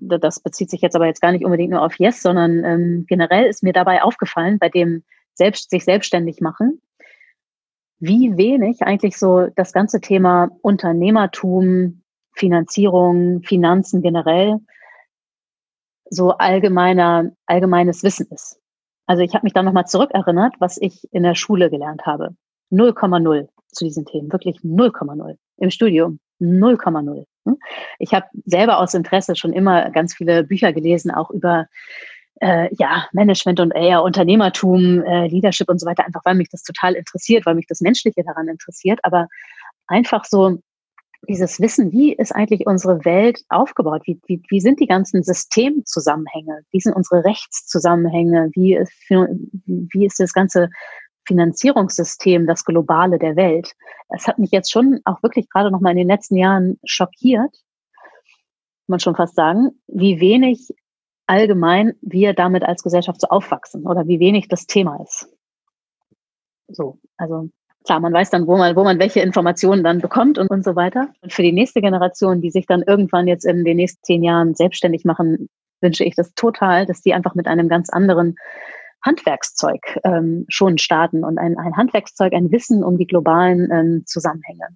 das bezieht sich jetzt aber jetzt gar nicht unbedingt nur auf Yes, sondern ähm, generell ist mir dabei aufgefallen, bei dem selbst, sich selbstständig machen, wie wenig eigentlich so das ganze Thema Unternehmertum, Finanzierung, Finanzen generell so allgemeiner, allgemeines Wissen ist. Also ich habe mich da nochmal zurückerinnert, was ich in der Schule gelernt habe. 0,0 zu diesen Themen, wirklich 0,0. Im Studium 0,0. Hm? Ich habe selber aus Interesse schon immer ganz viele Bücher gelesen, auch über äh, ja, Management und eher Unternehmertum, äh, Leadership und so weiter, einfach weil mich das total interessiert, weil mich das Menschliche daran interessiert. Aber einfach so dieses Wissen, wie ist eigentlich unsere Welt aufgebaut? Wie, wie, wie sind die ganzen Systemzusammenhänge? Wie sind unsere Rechtszusammenhänge? Wie ist, wie ist das ganze Finanzierungssystem, das globale der Welt? Es hat mich jetzt schon auch wirklich gerade noch mal in den letzten Jahren schockiert, man schon fast sagen, wie wenig allgemein wir damit als Gesellschaft so aufwachsen oder wie wenig das Thema ist. So, also klar, man weiß dann, wo man, wo man welche Informationen dann bekommt und, und so weiter. Und für die nächste Generation, die sich dann irgendwann jetzt in den nächsten zehn Jahren selbstständig machen, wünsche ich das total, dass die einfach mit einem ganz anderen Handwerkszeug ähm, schon starten und ein, ein Handwerkszeug, ein Wissen um die globalen ähm, Zusammenhänge.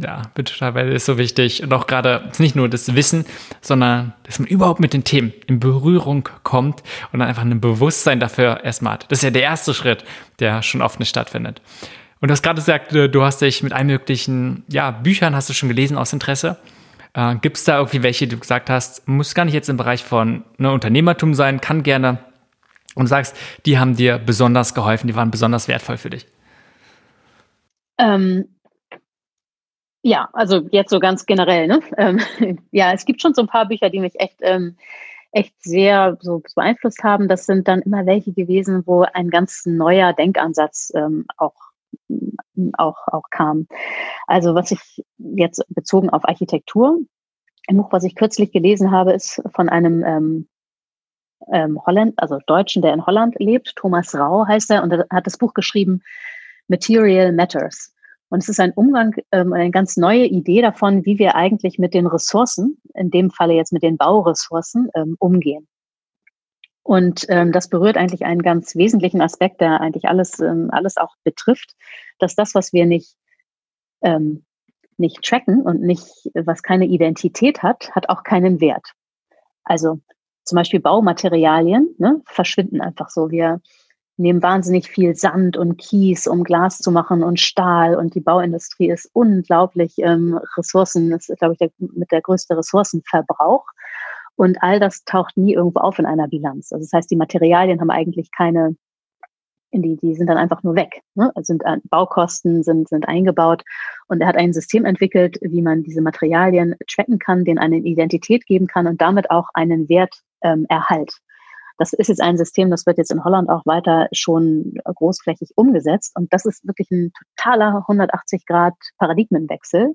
Ja, das ist so wichtig. Und auch gerade nicht nur das Wissen, sondern dass man überhaupt mit den Themen in Berührung kommt und dann einfach ein Bewusstsein dafür erstmal hat. Das ist ja der erste Schritt, der schon oft nicht stattfindet. Und du hast gerade gesagt, äh, du hast dich mit allen möglichen ja, Büchern hast du schon gelesen aus Interesse. Äh, Gibt es da irgendwie welche, die du gesagt hast, muss gar nicht jetzt im Bereich von ne, Unternehmertum sein, kann gerne. Und sagst, die haben dir besonders geholfen, die waren besonders wertvoll für dich. Ähm, ja, also jetzt so ganz generell. Ne? *laughs* Ähm, ja, es gibt schon so ein paar Bücher, die mich echt, ähm, echt sehr so beeinflusst haben. Das sind dann immer welche gewesen, wo ein ganz neuer Denkansatz ähm, auch, auch, auch kam. Also was ich jetzt bezogen auf Architektur, ein Buch, was ich kürzlich gelesen habe, ist von einem ähm, ähm, Holland, also Deutschen, der in Holland lebt. Thomas Rau heißt er und er hat das Buch geschrieben Material Matters. Und es ist ein Umgang, ähm, eine ganz neue Idee davon, wie wir eigentlich mit den Ressourcen, in dem Falle jetzt mit den Bauressourcen, ähm, umgehen. Und ähm, das berührt eigentlich einen ganz wesentlichen Aspekt, der eigentlich alles, ähm, alles auch betrifft, dass das, was wir nicht, ähm, nicht tracken und nicht, was keine Identität hat, hat auch keinen Wert. Also zum Beispiel Baumaterialien ne, verschwinden einfach so. Wir nehmen wahnsinnig viel Sand und Kies, um Glas zu machen und Stahl. Und die Bauindustrie ist unglaublich ähm, Ressourcen, das ist, glaube ich, der, mit der größte Ressourcenverbrauch. Und all das taucht nie irgendwo auf in einer Bilanz. Also das heißt, die Materialien haben eigentlich keine, die, die sind dann einfach nur weg. Ne? Also sind, äh, Baukosten sind, sind eingebaut. Und er hat ein System entwickelt, wie man diese Materialien tracken kann, denen eine Identität geben kann und damit auch einen Wert ähm, erhalt. Das ist jetzt ein System, das wird jetzt in Holland auch weiter schon großflächig umgesetzt. Und das ist wirklich ein totaler 180 Grad Paradigmenwechsel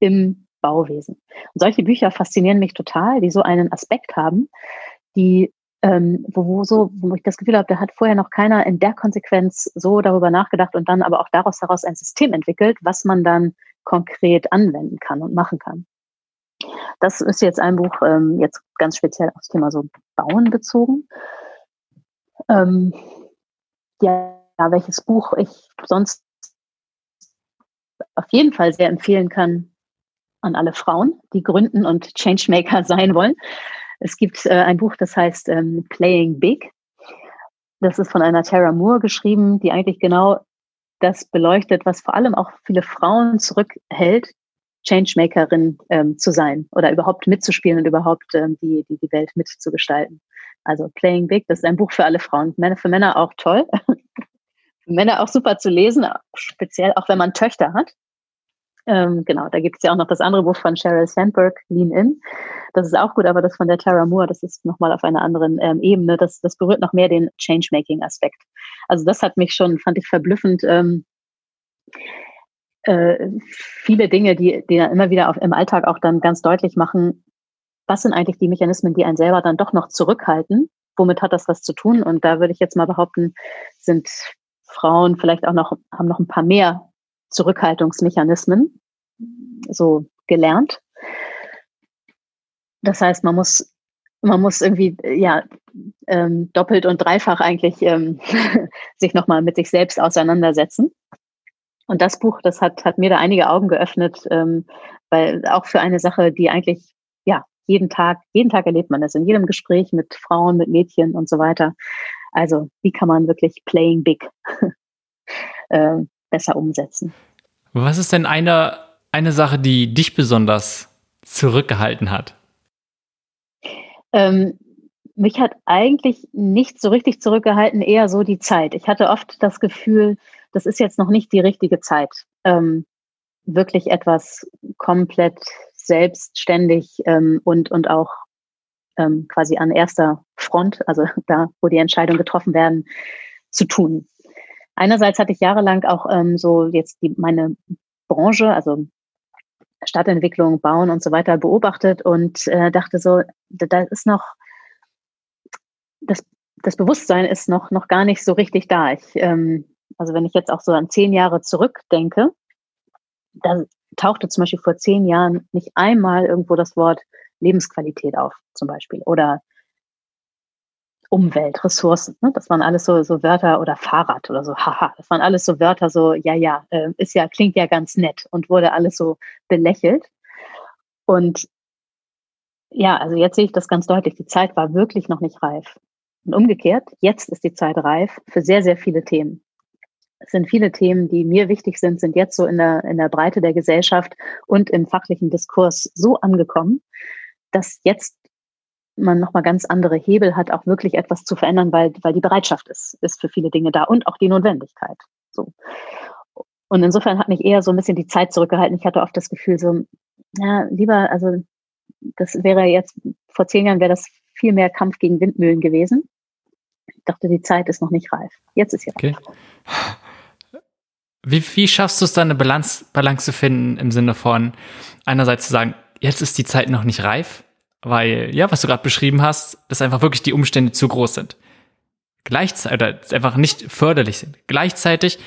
im Bauwesen. Und solche Bücher faszinieren mich total, die so einen Aspekt haben, die ähm, wo, wo, so, wo ich das Gefühl habe, da hat vorher noch keiner in der Konsequenz so darüber nachgedacht und dann aber auch daraus heraus ein System entwickelt, was man dann konkret anwenden kann und machen kann. Das ist jetzt ein Buch, ähm, jetzt ganz speziell aufs Thema so Bauen bezogen. Ähm, ja, welches Buch ich sonst auf jeden Fall sehr empfehlen kann, an alle Frauen, die gründen und Changemaker *laughs* sein wollen. Es gibt äh, ein Buch, das heißt ähm, Playing Big. Das ist von einer Tara Moore geschrieben, die eigentlich genau das beleuchtet, was vor allem auch viele Frauen zurückhält, Changemakerin ähm, zu sein oder überhaupt mitzuspielen und überhaupt ähm, die, die, die Welt mitzugestalten. Also Playing Big, das ist ein Buch für alle Frauen. Männer, für Männer auch toll. *laughs* für Männer auch super zu lesen, speziell auch wenn man Töchter hat. Ähm, genau, da gibt es ja auch noch das andere Buch von Sheryl Sandberg, Lean In. Das ist auch gut, aber das von der Tara Moore, das ist nochmal auf einer anderen ähm, Ebene. Das, das berührt noch mehr den Changemaking-Aspekt. Also das hat mich schon, fand ich verblüffend. Ähm, äh, viele Dinge, die, die immer wieder auf, im Alltag auch dann ganz deutlich machen, was sind eigentlich die Mechanismen, die einen selber dann doch noch zurückhalten? Womit hat das was zu tun? Und da würde ich jetzt mal behaupten, sind Frauen vielleicht auch noch, haben noch ein paar mehr Zurückhaltungsmechanismen so gelernt. Das heißt, man muss, man muss irgendwie, ja, ähm, doppelt und dreifach eigentlich ähm, *laughs* sich nochmal mit sich selbst auseinandersetzen. Und das Buch, das hat, hat mir da einige Augen geöffnet, ähm, weil auch für eine Sache, die eigentlich, ja, jeden Tag, jeden Tag erlebt man das in jedem Gespräch mit Frauen, mit Mädchen und so weiter. Also, wie kann man wirklich playing big *laughs* äh, besser umsetzen? Was ist denn eine, eine Sache, die dich besonders zurückgehalten hat? Ähm, mich hat eigentlich nicht so richtig zurückgehalten, eher so die Zeit. Ich hatte oft das Gefühl, das ist jetzt noch nicht die richtige Zeit, ähm, wirklich etwas komplett selbstständig ähm, und, und auch ähm, quasi an erster Front, also *laughs* da, wo die Entscheidungen getroffen werden, zu tun. Einerseits hatte ich jahrelang auch ähm, so jetzt die, meine Branche, also Stadtentwicklung, Bauen und so weiter beobachtet und äh, dachte so, da, da ist noch das, das Bewusstsein ist noch, noch gar nicht so richtig da. Ich ähm, also wenn ich jetzt auch so an zehn Jahre zurückdenke, da tauchte zum Beispiel vor zehn Jahren nicht einmal irgendwo das Wort Lebensqualität auf, zum Beispiel, oder Umwelt, Ressourcen. Ne? Das waren alles so, so Wörter oder Fahrrad oder so, haha, das waren alles so Wörter, so, ja, ja, äh, ist ja, klingt ja ganz nett und wurde alles so belächelt. Und ja, also jetzt sehe ich das ganz deutlich. Die Zeit war wirklich noch nicht reif. Und umgekehrt, jetzt ist die Zeit reif für sehr, sehr viele Themen. Es sind viele Themen, die mir wichtig sind, sind jetzt so in der, in der Breite der Gesellschaft und im fachlichen Diskurs so angekommen, dass jetzt man nochmal ganz andere Hebel hat, auch wirklich etwas zu verändern, weil, weil die Bereitschaft ist, ist für viele Dinge da und auch die Notwendigkeit. So. Und insofern hat mich eher so ein bisschen die Zeit zurückgehalten. Ich hatte oft das Gefühl, so, ja, lieber, also das wäre jetzt, vor zehn Jahren wäre das viel mehr Kampf gegen Windmühlen gewesen. Ich dachte, die Zeit ist noch nicht reif. Jetzt ist sie reif. Wie, wie schaffst du es dann, eine Balance, Balance zu finden im Sinne von einerseits zu sagen, jetzt ist die Zeit noch nicht reif, weil, ja, was du gerade beschrieben hast, dass einfach wirklich die Umstände zu groß sind. Gleichzeitig, oder einfach nicht förderlich sind. Gleichzeitig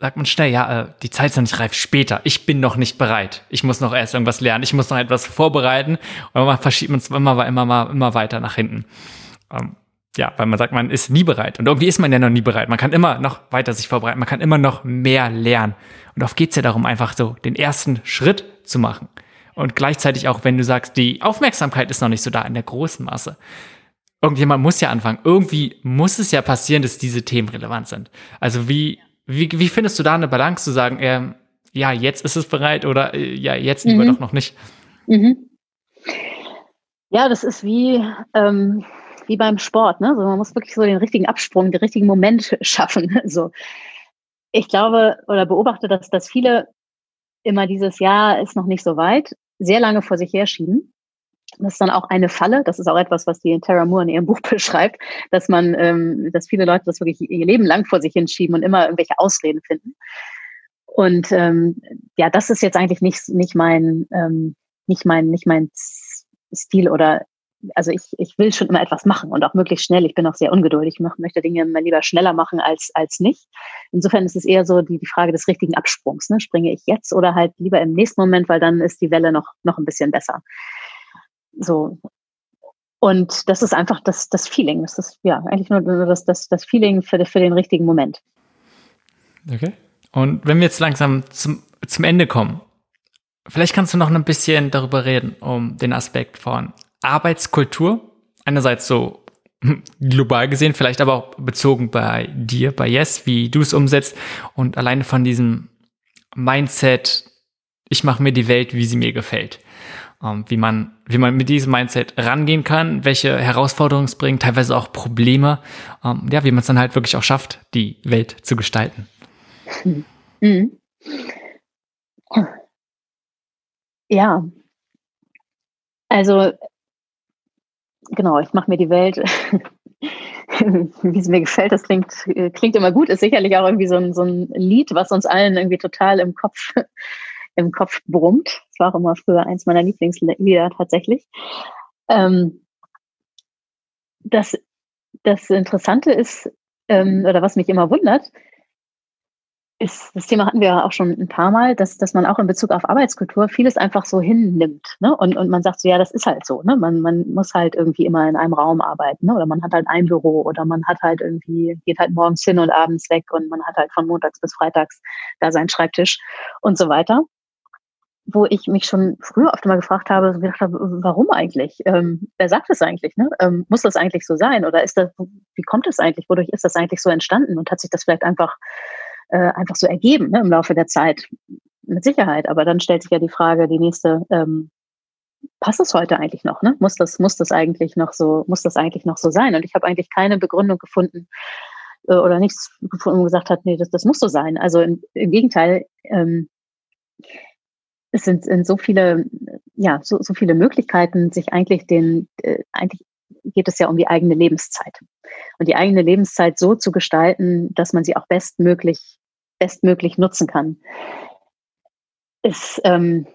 sagt man schnell, ja, äh, die Zeit ist noch nicht reif, später. Ich bin noch nicht bereit. Ich muss noch erst irgendwas lernen. Ich muss noch etwas vorbereiten. Und man verschiebt man es immer, immer, immer, immer weiter nach hinten. Ähm, ja, weil man sagt, man ist nie bereit. Und irgendwie ist man ja noch nie bereit. Man kann immer noch weiter sich vorbereiten. Man kann immer noch mehr lernen. Und oft geht es ja darum, einfach so den ersten Schritt zu machen. Und gleichzeitig auch, wenn du sagst, die Aufmerksamkeit ist noch nicht so da in der großen Masse. Irgendjemand muss ja anfangen. Irgendwie muss es ja passieren, dass diese Themen relevant sind. Also wie, wie, wie findest du da eine Balance zu sagen, ähm, ja, jetzt ist es bereit oder äh, ja, jetzt lieber mhm. doch noch nicht? Mhm. Ja, das ist wie, ähm, wie beim Sport. Ne? So, man muss wirklich so den richtigen Absprung, den richtigen Moment *laughs* schaffen. *laughs* So. Ich glaube oder beobachte, dass, dass viele immer dieses Jahr ist noch nicht so weit, sehr lange vor sich herschieben. Das ist dann auch eine Falle. Das ist auch etwas, was die Tara Moore in ihrem *laughs* Buch beschreibt, dass man, ähm, dass viele Leute das wirklich ihr Leben lang vor sich hinschieben und immer irgendwelche Ausreden finden. Und ähm, ja, das ist jetzt eigentlich nicht nicht mein ähm, nicht mein nicht mein Stil oder also ich, ich will schon immer etwas machen und auch möglichst schnell. Ich bin auch sehr ungeduldig. Ich möchte Dinge immer lieber schneller machen als, als nicht. Insofern ist es eher so die, die Frage des richtigen Absprungs. Ne? Springe ich jetzt oder halt lieber im nächsten Moment, weil dann ist die Welle noch, noch ein bisschen besser. So. Und das ist einfach das, das Feeling. Das ist ja eigentlich nur das, das, das Feeling für, für den richtigen Moment. Okay. Und wenn wir jetzt langsam zum, zum Ende kommen, vielleicht kannst du noch ein bisschen darüber reden, um den Aspekt von Arbeitskultur. Einerseits so *laughs* global gesehen, vielleicht aber auch bezogen bei dir, bei Yes, wie du es umsetzt und alleine von diesem Mindset, ich mache mir die Welt, wie sie mir gefällt. Ähm, wie man, wie man mit diesem Mindset rangehen kann, welche Herausforderungen es bringt, teilweise auch Probleme, ähm, ja, wie man es dann halt wirklich auch schafft, die Welt zu gestalten. Mhm. Ja, also genau, ich mache mir die Welt, *laughs* wie es mir gefällt, das klingt, klingt immer gut, ist sicherlich auch irgendwie so ein, so ein Lied, was uns allen irgendwie total im Kopf, *laughs* im Kopf brummt. Das war auch immer früher eins meiner Lieblingslieder tatsächlich. Ähm, das, das Interessante ist, ähm, oder was mich immer wundert, ist, das Thema hatten wir ja auch schon ein paar Mal, dass, dass man auch in Bezug auf Arbeitskultur vieles einfach so hinnimmt. Ne? Und, und man sagt so, ja, das ist halt so. Ne? Man, man muss halt irgendwie immer in einem Raum arbeiten. Ne? Oder man hat halt ein Büro oder man hat halt irgendwie, geht halt morgens hin und abends weg und man hat halt von montags bis freitags da seinen Schreibtisch und so weiter. Wo ich mich schon früher oft mal gefragt habe, gedacht habe, warum eigentlich? Ähm, wer sagt das eigentlich? Ne? Ähm, muss das eigentlich so sein? Oder ist das, wie kommt es eigentlich? Wodurch ist das eigentlich so entstanden? Und hat sich das vielleicht einfach äh, einfach so ergeben ne, im Laufe der Zeit. Mit Sicherheit. Aber dann stellt sich ja die Frage, die nächste, ähm, passt es heute eigentlich noch? Ne? Muss das, muss das eigentlich noch so, muss das eigentlich noch so sein? Und ich habe eigentlich keine Begründung gefunden äh, oder nichts gefunden, wo gesagt hat, nee, das, das muss so sein. Also im, im Gegenteil, ähm, es sind, sind so viele, ja, so, so viele Möglichkeiten, sich eigentlich den, äh, eigentlich geht es ja um die eigene Lebenszeit. Und die eigene Lebenszeit so zu gestalten, dass man sie auch bestmöglich, bestmöglich nutzen kann. Ist, ähm,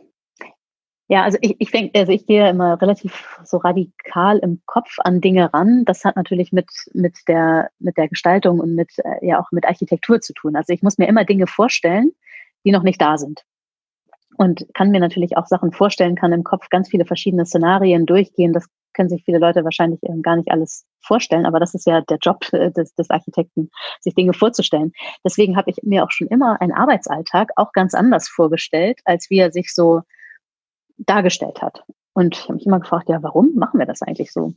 ja, also ich, ich denke, also ich gehe immer relativ so radikal im Kopf an Dinge ran. Das hat natürlich mit, mit der, mit der Gestaltung und mit, äh, ja auch mit Architektur zu tun. Also ich muss mir immer Dinge vorstellen, die noch nicht da sind. Und kann mir natürlich auch Sachen vorstellen, kann im Kopf ganz viele verschiedene Szenarien durchgehen. Das können sich viele Leute wahrscheinlich ähm, gar nicht alles vorstellen, aber das ist ja der Job äh, des, des Architekten, sich Dinge vorzustellen. Deswegen habe ich mir auch schon immer einen Arbeitsalltag auch ganz anders vorgestellt, als wie er sich so dargestellt hat. Und ich habe mich immer gefragt, ja, warum machen wir das eigentlich so?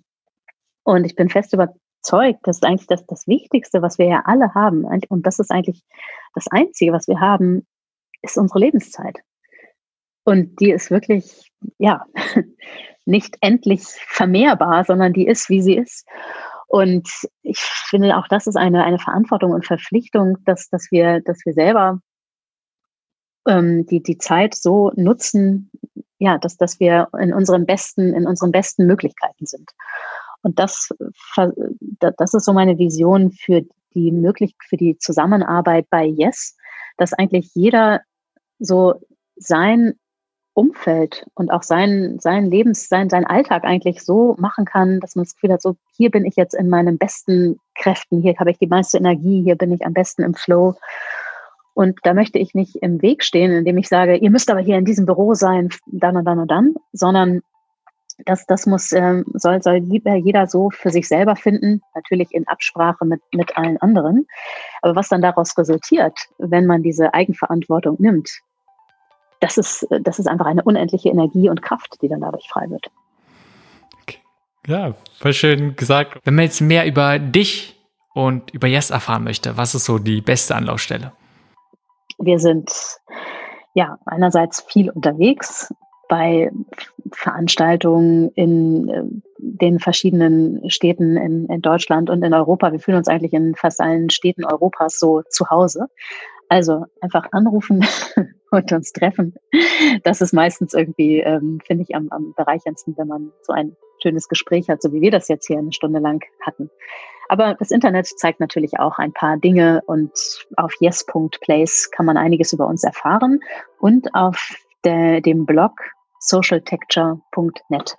Und ich bin fest überzeugt, dass eigentlich das, das Wichtigste, was wir ja alle haben, und das ist eigentlich das Einzige, was wir haben, ist unsere Lebenszeit. Und die ist wirklich, ja, *laughs* nicht endlich vermehrbar, sondern die ist, wie sie ist. Und ich finde, auch das ist eine, eine Verantwortung und Verpflichtung, dass, dass, wir, dass wir selber ähm, die, die Zeit so nutzen, ja, dass, dass wir in unseren besten, in unseren besten Möglichkeiten sind. Und das, das ist so meine Vision für die möglich, für die Zusammenarbeit bei Yes, dass eigentlich jeder so sein Umfeld und auch sein, sein Lebens, sein, sein Alltag eigentlich so machen kann, dass man das Gefühl hat, so hier bin ich jetzt in meinen besten Kräften, hier habe ich die meiste Energie, hier bin ich am besten im Flow. Und da möchte ich nicht im Weg stehen, indem ich sage, ihr müsst aber hier in diesem Büro sein, dann und dann und dann, sondern das, das muss, ähm, soll, soll lieber jeder so für sich selber finden, natürlich in Absprache mit, mit allen anderen. Aber was dann daraus resultiert, wenn man diese Eigenverantwortung nimmt, das ist, das ist einfach eine unendliche Energie und Kraft, die dann dadurch frei wird. Okay. Ja, voll schön gesagt. Wenn man jetzt mehr über dich und über Yes erfahren möchte, was ist so die beste Anlaufstelle? Wir sind ja einerseits viel unterwegs bei Veranstaltungen in äh, den verschiedenen Städten in, in Deutschland und in Europa. Wir fühlen uns eigentlich in fast allen Städten Europas so zu Hause. Also einfach anrufen *laughs* und uns treffen. Das ist meistens irgendwie, ähm, finde ich, am, am bereicherndsten, wenn man so ein schönes Gespräch hat, so wie wir das jetzt hier eine Stunde lang hatten. Aber das Internet zeigt natürlich auch ein paar Dinge und auf yes.place kann man einiges über uns erfahren und auf der, dem Blog socialtexture.net.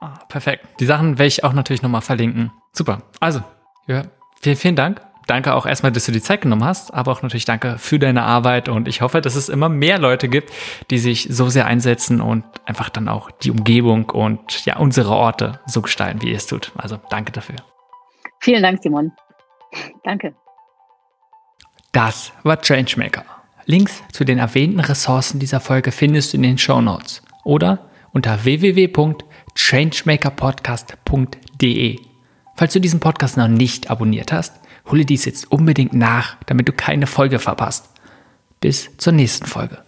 Ah, perfekt. Die Sachen werde ich auch natürlich nochmal verlinken. Super. Also, ja, vielen, vielen Dank danke auch erstmal, dass du die Zeit genommen hast, aber auch natürlich danke für deine Arbeit und ich hoffe, dass es immer mehr Leute gibt, die sich so sehr einsetzen und einfach dann auch die Umgebung und ja, unsere Orte so gestalten, wie ihr es tut. Also danke dafür. Vielen Dank, Simon. Danke. Das war Changemaker. Links zu den erwähnten Ressourcen dieser Folge findest du in den Show Notes oder unter www.changemakerpodcast.de. Falls du diesen Podcast noch nicht abonniert hast, hole dies jetzt unbedingt nach, damit du keine Folge verpasst. Bis zur nächsten Folge.